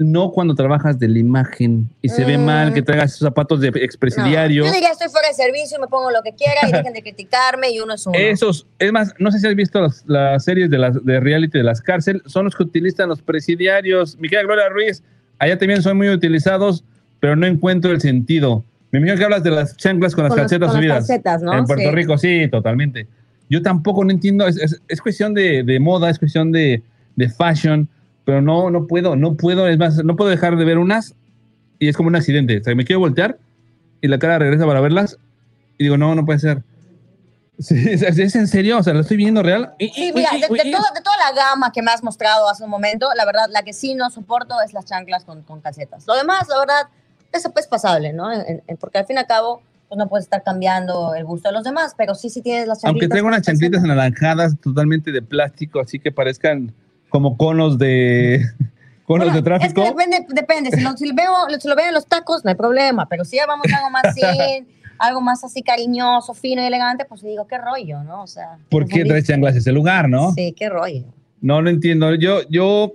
No cuando trabajas de la imagen y se ve Mm. mal que traigas esos zapatos de expresidiario. Yo diría, estoy fuera de servicio, me pongo lo que quiera y dejen de criticarme y uno es uno. Esos, es más, no sé si has visto las, las series de, las, de reality de las cárceles, son los que utilizan los presidiarios. Mi querida Gloria Ruiz, allá también son muy utilizados, pero no encuentro el sentido. Me imagino que hablas de las chanclas con las Con los- calcetas con las subidas. calcetas, ¿no? En Puerto Sí. Rico, sí, totalmente. Yo tampoco no entiendo, es, es- es cuestión de, de moda, es cuestión de, de fashion, pero no, no puedo, no puedo, es más, no puedo dejar de ver unas y es como un accidente. O sea, me quiero voltear y la cara regresa para verlas y digo, no, no puede ser. Sí, (laughs) es, es en serio, o sea, lo estoy viendo real. Sí, mira, de, de todo- de toda la gama que me has mostrado hace un momento, la verdad, la que sí no soporto es las chanclas con, con calcetas. Lo demás, la verdad, eso es pasable, ¿no? En- en- porque al fin y al cabo, pues no puedes estar cambiando el gusto de los demás, pero sí, sí tienes las. Aunque traigo con unas chanclitas anaranjadas totalmente de plástico, así que parezcan como conos de (laughs) conos Bueno, de tráfico. Es que depende, depende. Si lo, si lo veo, si lo veo en los tacos, no hay problema, pero si ya vamos a algo más (laughs) así, algo más así cariñoso, fino y elegante, pues digo, qué rollo, ¿no? O sea, ¿Por qué confundí. traes chanclas ese lugar, no? Sí, qué rollo. No lo entiendo. Yo, yo,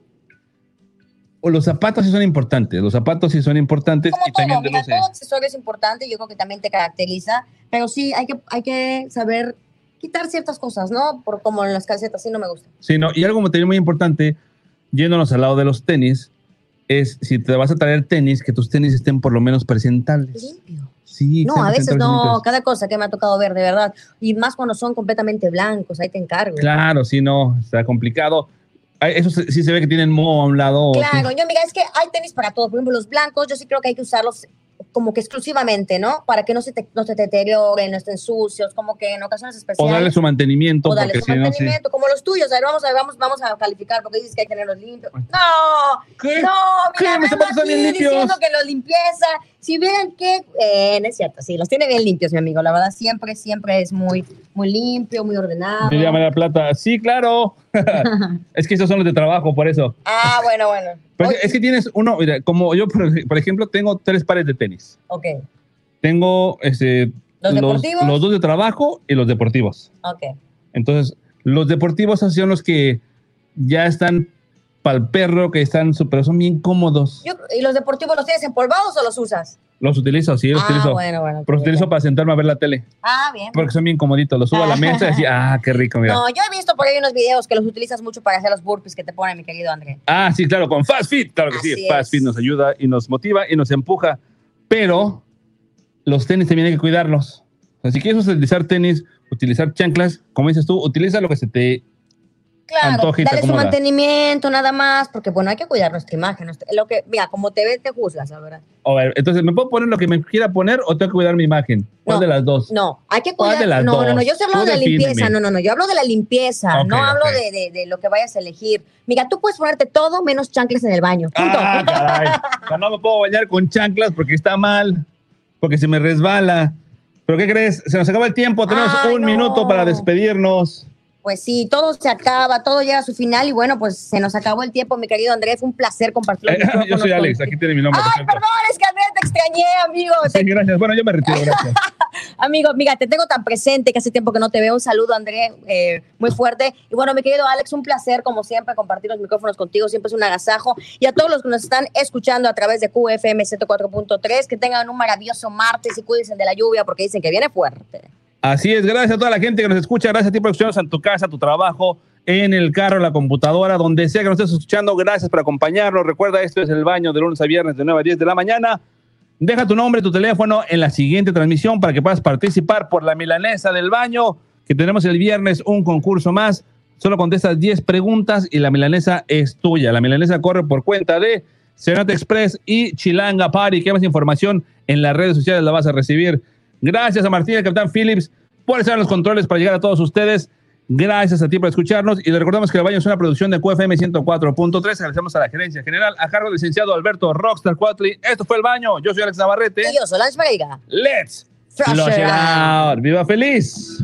o los zapatos sí son importantes. Los zapatos sí son importantes y todo, también de mira, luces. todo accesorio es importante, yo creo que también te caracteriza, pero sí hay que, hay que saber quitar ciertas cosas, ¿no? Por como en las calcetas, sí no me gusta. Sí, no, y algo también muy importante, yéndonos al lado de los tenis, es si te vas a traer tenis, que tus tenis estén por lo menos presentables. Limpio. Sí, No, a veces no, cada cosa que me ha tocado ver, de verdad. Y más cuando son completamente blancos, ahí te encargo. Claro, sí, no, está complicado. Ay, Eso sí se ve que tienen moho a un lado. o Claro, sí. yo mira, es que hay tenis para todo. Por ejemplo, los blancos, yo sí creo que hay que usarlos como que exclusivamente, ¿no? Para que no se te, no se te deterioren, no estén sucios, como que en ocasiones O especiales. darle su mantenimiento, o darle su sí. mantenimiento, como los tuyos. A ver, vamos a ver, vamos, vamos a calificar porque dices que hay que tenerlos limpios. No, ¿Qué? no, ¿Qué? mira, zapatos están aquí diciendo que los limpieza. Si vieran que, eh, no es cierto, sí, los tiene bien limpios, mi amigo. La verdad, siempre, siempre es muy, muy limpio, muy ordenado. Diría María Plata, sí, claro. (laughs) es que esos son los de trabajo, por eso. Ah, bueno, bueno. Pero es Oye, que- es que tienes uno, mira, como yo, por, por ejemplo, tengo tres pares de tenis. Ok, Tengo este, ¿Los deportivos? los dos de trabajo y los deportivos. ok. Entonces, los deportivos son los que ya están para el perro, que están, pero son bien cómodos. Yo- ¿Y los deportivos los tienes empolvados o los usas? Los utilizo, sí, los ah, utilizo. bueno, bueno. Pero los utilizo para sentarme a ver la tele, Ah, bien. porque son bien comoditos. Los subo a la (laughs) mesa y así, ah, qué rico, mira. No, yo he visto por ahí unos videos que los utilizas mucho para hacer los burpees que te pone mi querido André. Ah, sí, claro, con Fast Fit, claro que sí. Fast. Fit nos ayuda y nos motiva y nos empuja. Pero los tenis también hay que cuidarlos. O sea, si quieres utilizar tenis, utilizar chanclas, como dices tú, utiliza lo que se te Claro, te dale su mantenimiento nada más, porque bueno, hay que cuidar nuestra imagen. lo que, mira, como te ves, te juzgas, la verdad. A ver, entonces, ¿me puedo poner lo que me quiera poner o tengo que cuidar mi imagen? ¿Cuál No, de las dos? No, hay que ¿Cuál cuidar. de las no, no, no, yo Tú de la limpieza. No, no, no, yo hablo de la limpieza, no hablo de, de- de lo que vayas a elegir. Mira, tú puedes ponerte todo menos chanclas en el baño. Punto. Ah, caray. (laughs) O sea, no me puedo bañar con chanclas porque está mal, porque se me resbala. ¿Pero qué crees? Se nos acaba el tiempo, tenemos Ay, un no. minuto para despedirnos. Pues sí, todo se acaba, todo llega a su final y bueno, pues se nos acabó el tiempo, mi querido Andrés. Fue un placer compartir Eh, (laughs) yo soy Alex, aquí tiene mi nombre. Ay, perdón, es que Andrés te extrañé, amigo. Sí, Te- gracias. Bueno, yo me retiro, (laughs) gracias. amigo, mira, te tengo tan presente que hace tiempo que no te veo. Un saludo, Andrés, eh, muy fuerte. Y bueno, mi querido Alex, un placer, como siempre, compartir los micrófonos contigo. Siempre es un agasajo. Y a todos los que nos están escuchando a través de QFM 104.3, que tengan un maravilloso martes y cuídense de la lluvia porque dicen que viene fuerte. Así es, gracias a toda la gente que nos escucha, gracias a ti por escucharnos en tu casa, tu trabajo, en el carro, en la computadora, donde sea que nos estés escuchando, gracias por acompañarnos. Recuerda, esto es el baño de lunes a viernes de 9 a 10 de la mañana. Deja tu nombre, tu teléfono en la siguiente transmisión para que puedas participar por la milanesa del baño, que tenemos el viernes un concurso más. Solo contestas 10 preguntas y la milanesa es tuya. La milanesa corre por cuenta de Serenata Express y Chilanga Party. Que más información en las redes sociales la vas a recibir. Gracias a Martín y al Capitán Phillips por estar en los controles para llegar a todos ustedes. Gracias a ti por escucharnos y le recordamos que el baño es una producción de QFM 104.3. Agradecemos a la gerencia general, a cargo del licenciado Alberto Rockstar Cuatli. Esto fue el baño. Yo soy Alex Navarrete. Y yo soy Lance Pereira. Let's Flush it out. out. ¡Viva feliz!